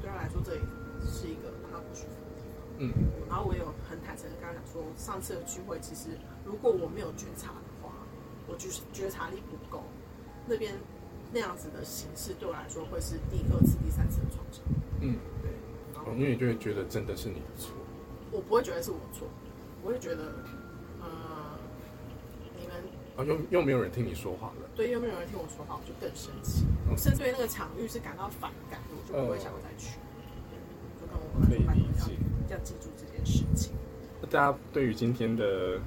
对他来说，这里是一个让他不舒服的地方。嗯，然后我有很坦诚的跟他讲说，上次的聚会其实如果我没有觉察的话，我就是觉察力不够，那边那样子的形式对我来说会是第二次、第三次的创伤。嗯，对，然后因为你就会觉得真的是你的错。我不会觉得是我错，我会觉得，呃，你们啊，又又没有人听你说话了。对又没有人听我说话，我就更生气，嗯我甚至对那个场域是感到反感，我就不会想要再去。就跟我可以理解，要记住这件事情。大家对于今天的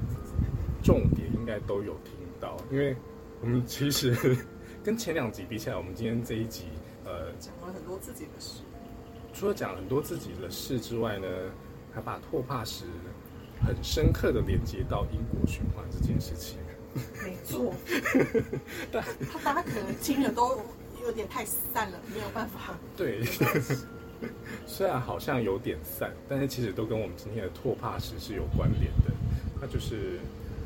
重点应该都有听到，因为我们其实 跟前两集比起来，我们今天这一集，呃，讲了很多自己的事，除了讲很多自己的事之外呢，还把拓帕石很深刻的连接到因果循环这件事情。没错。他大家可能听了都有点太散了，没有办法。对，虽然好像有点散，但是其实都跟我们今天的拓帕石是有关联的。那就是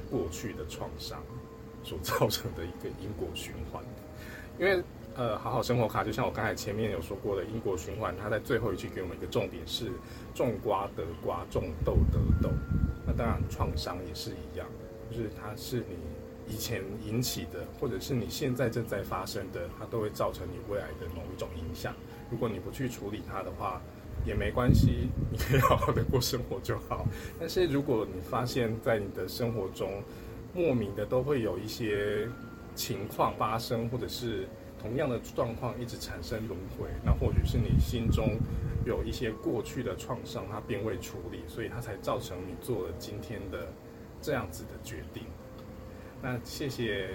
过去的创伤所造成的一个因果循环。因为呃，好好生活卡就像我刚才前面有说过的，因果循环，它在最后一句给我们一个重点是种瓜得瓜，种豆得豆。那当然，创伤也是一样，就是它是你以前引起的，或者是你现在正在发生的，它都会造成你未来的某一种影响。如果你不去处理它的话，也没关系，你可以好好的过生活就好。但是如果你发现，在你的生活中，莫名的都会有一些情况发生，或者是同样的状况一直产生轮回，那或许是你心中有一些过去的创伤，它并未处理，所以它才造成你做了今天的这样子的决定。那谢谢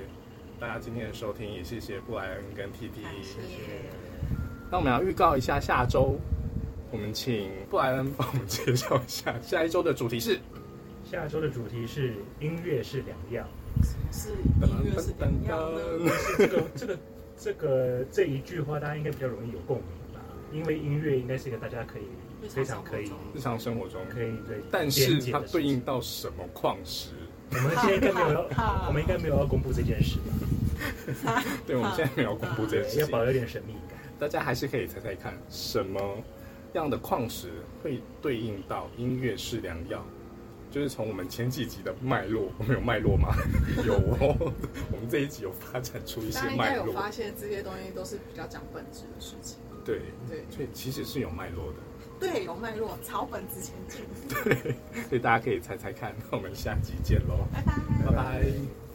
大家今天的收听，也谢谢布莱恩跟 T T。谢谢那我们要预告一下下周，我们请布莱恩帮我们介绍一下下一周的主题是。下周的主题是音乐是良药。是音乐是怎样呢？这个这个这个这一句话，大家应该比较容易有共鸣吧？因为音乐应该是一个大家可以非常可以日常生活中可以对，但是它对应到什么矿石？我们现在应该没有要，我们应该没有要公布这件事吧。对，我们现在没有公布这件事要保留点神秘感。大家还是可以猜猜看，什么样的矿石会对应到音乐是良药？就是从我们前几集的脉络，我们有脉络吗？有哦，我们这一集有发展出一些脉络。有发现这些东西都是比较讲本质的事情。对对所以其实是有脉络的。对，有脉络，草本之前进。对，所以大家可以猜猜看。那我们下集见喽，拜拜。拜拜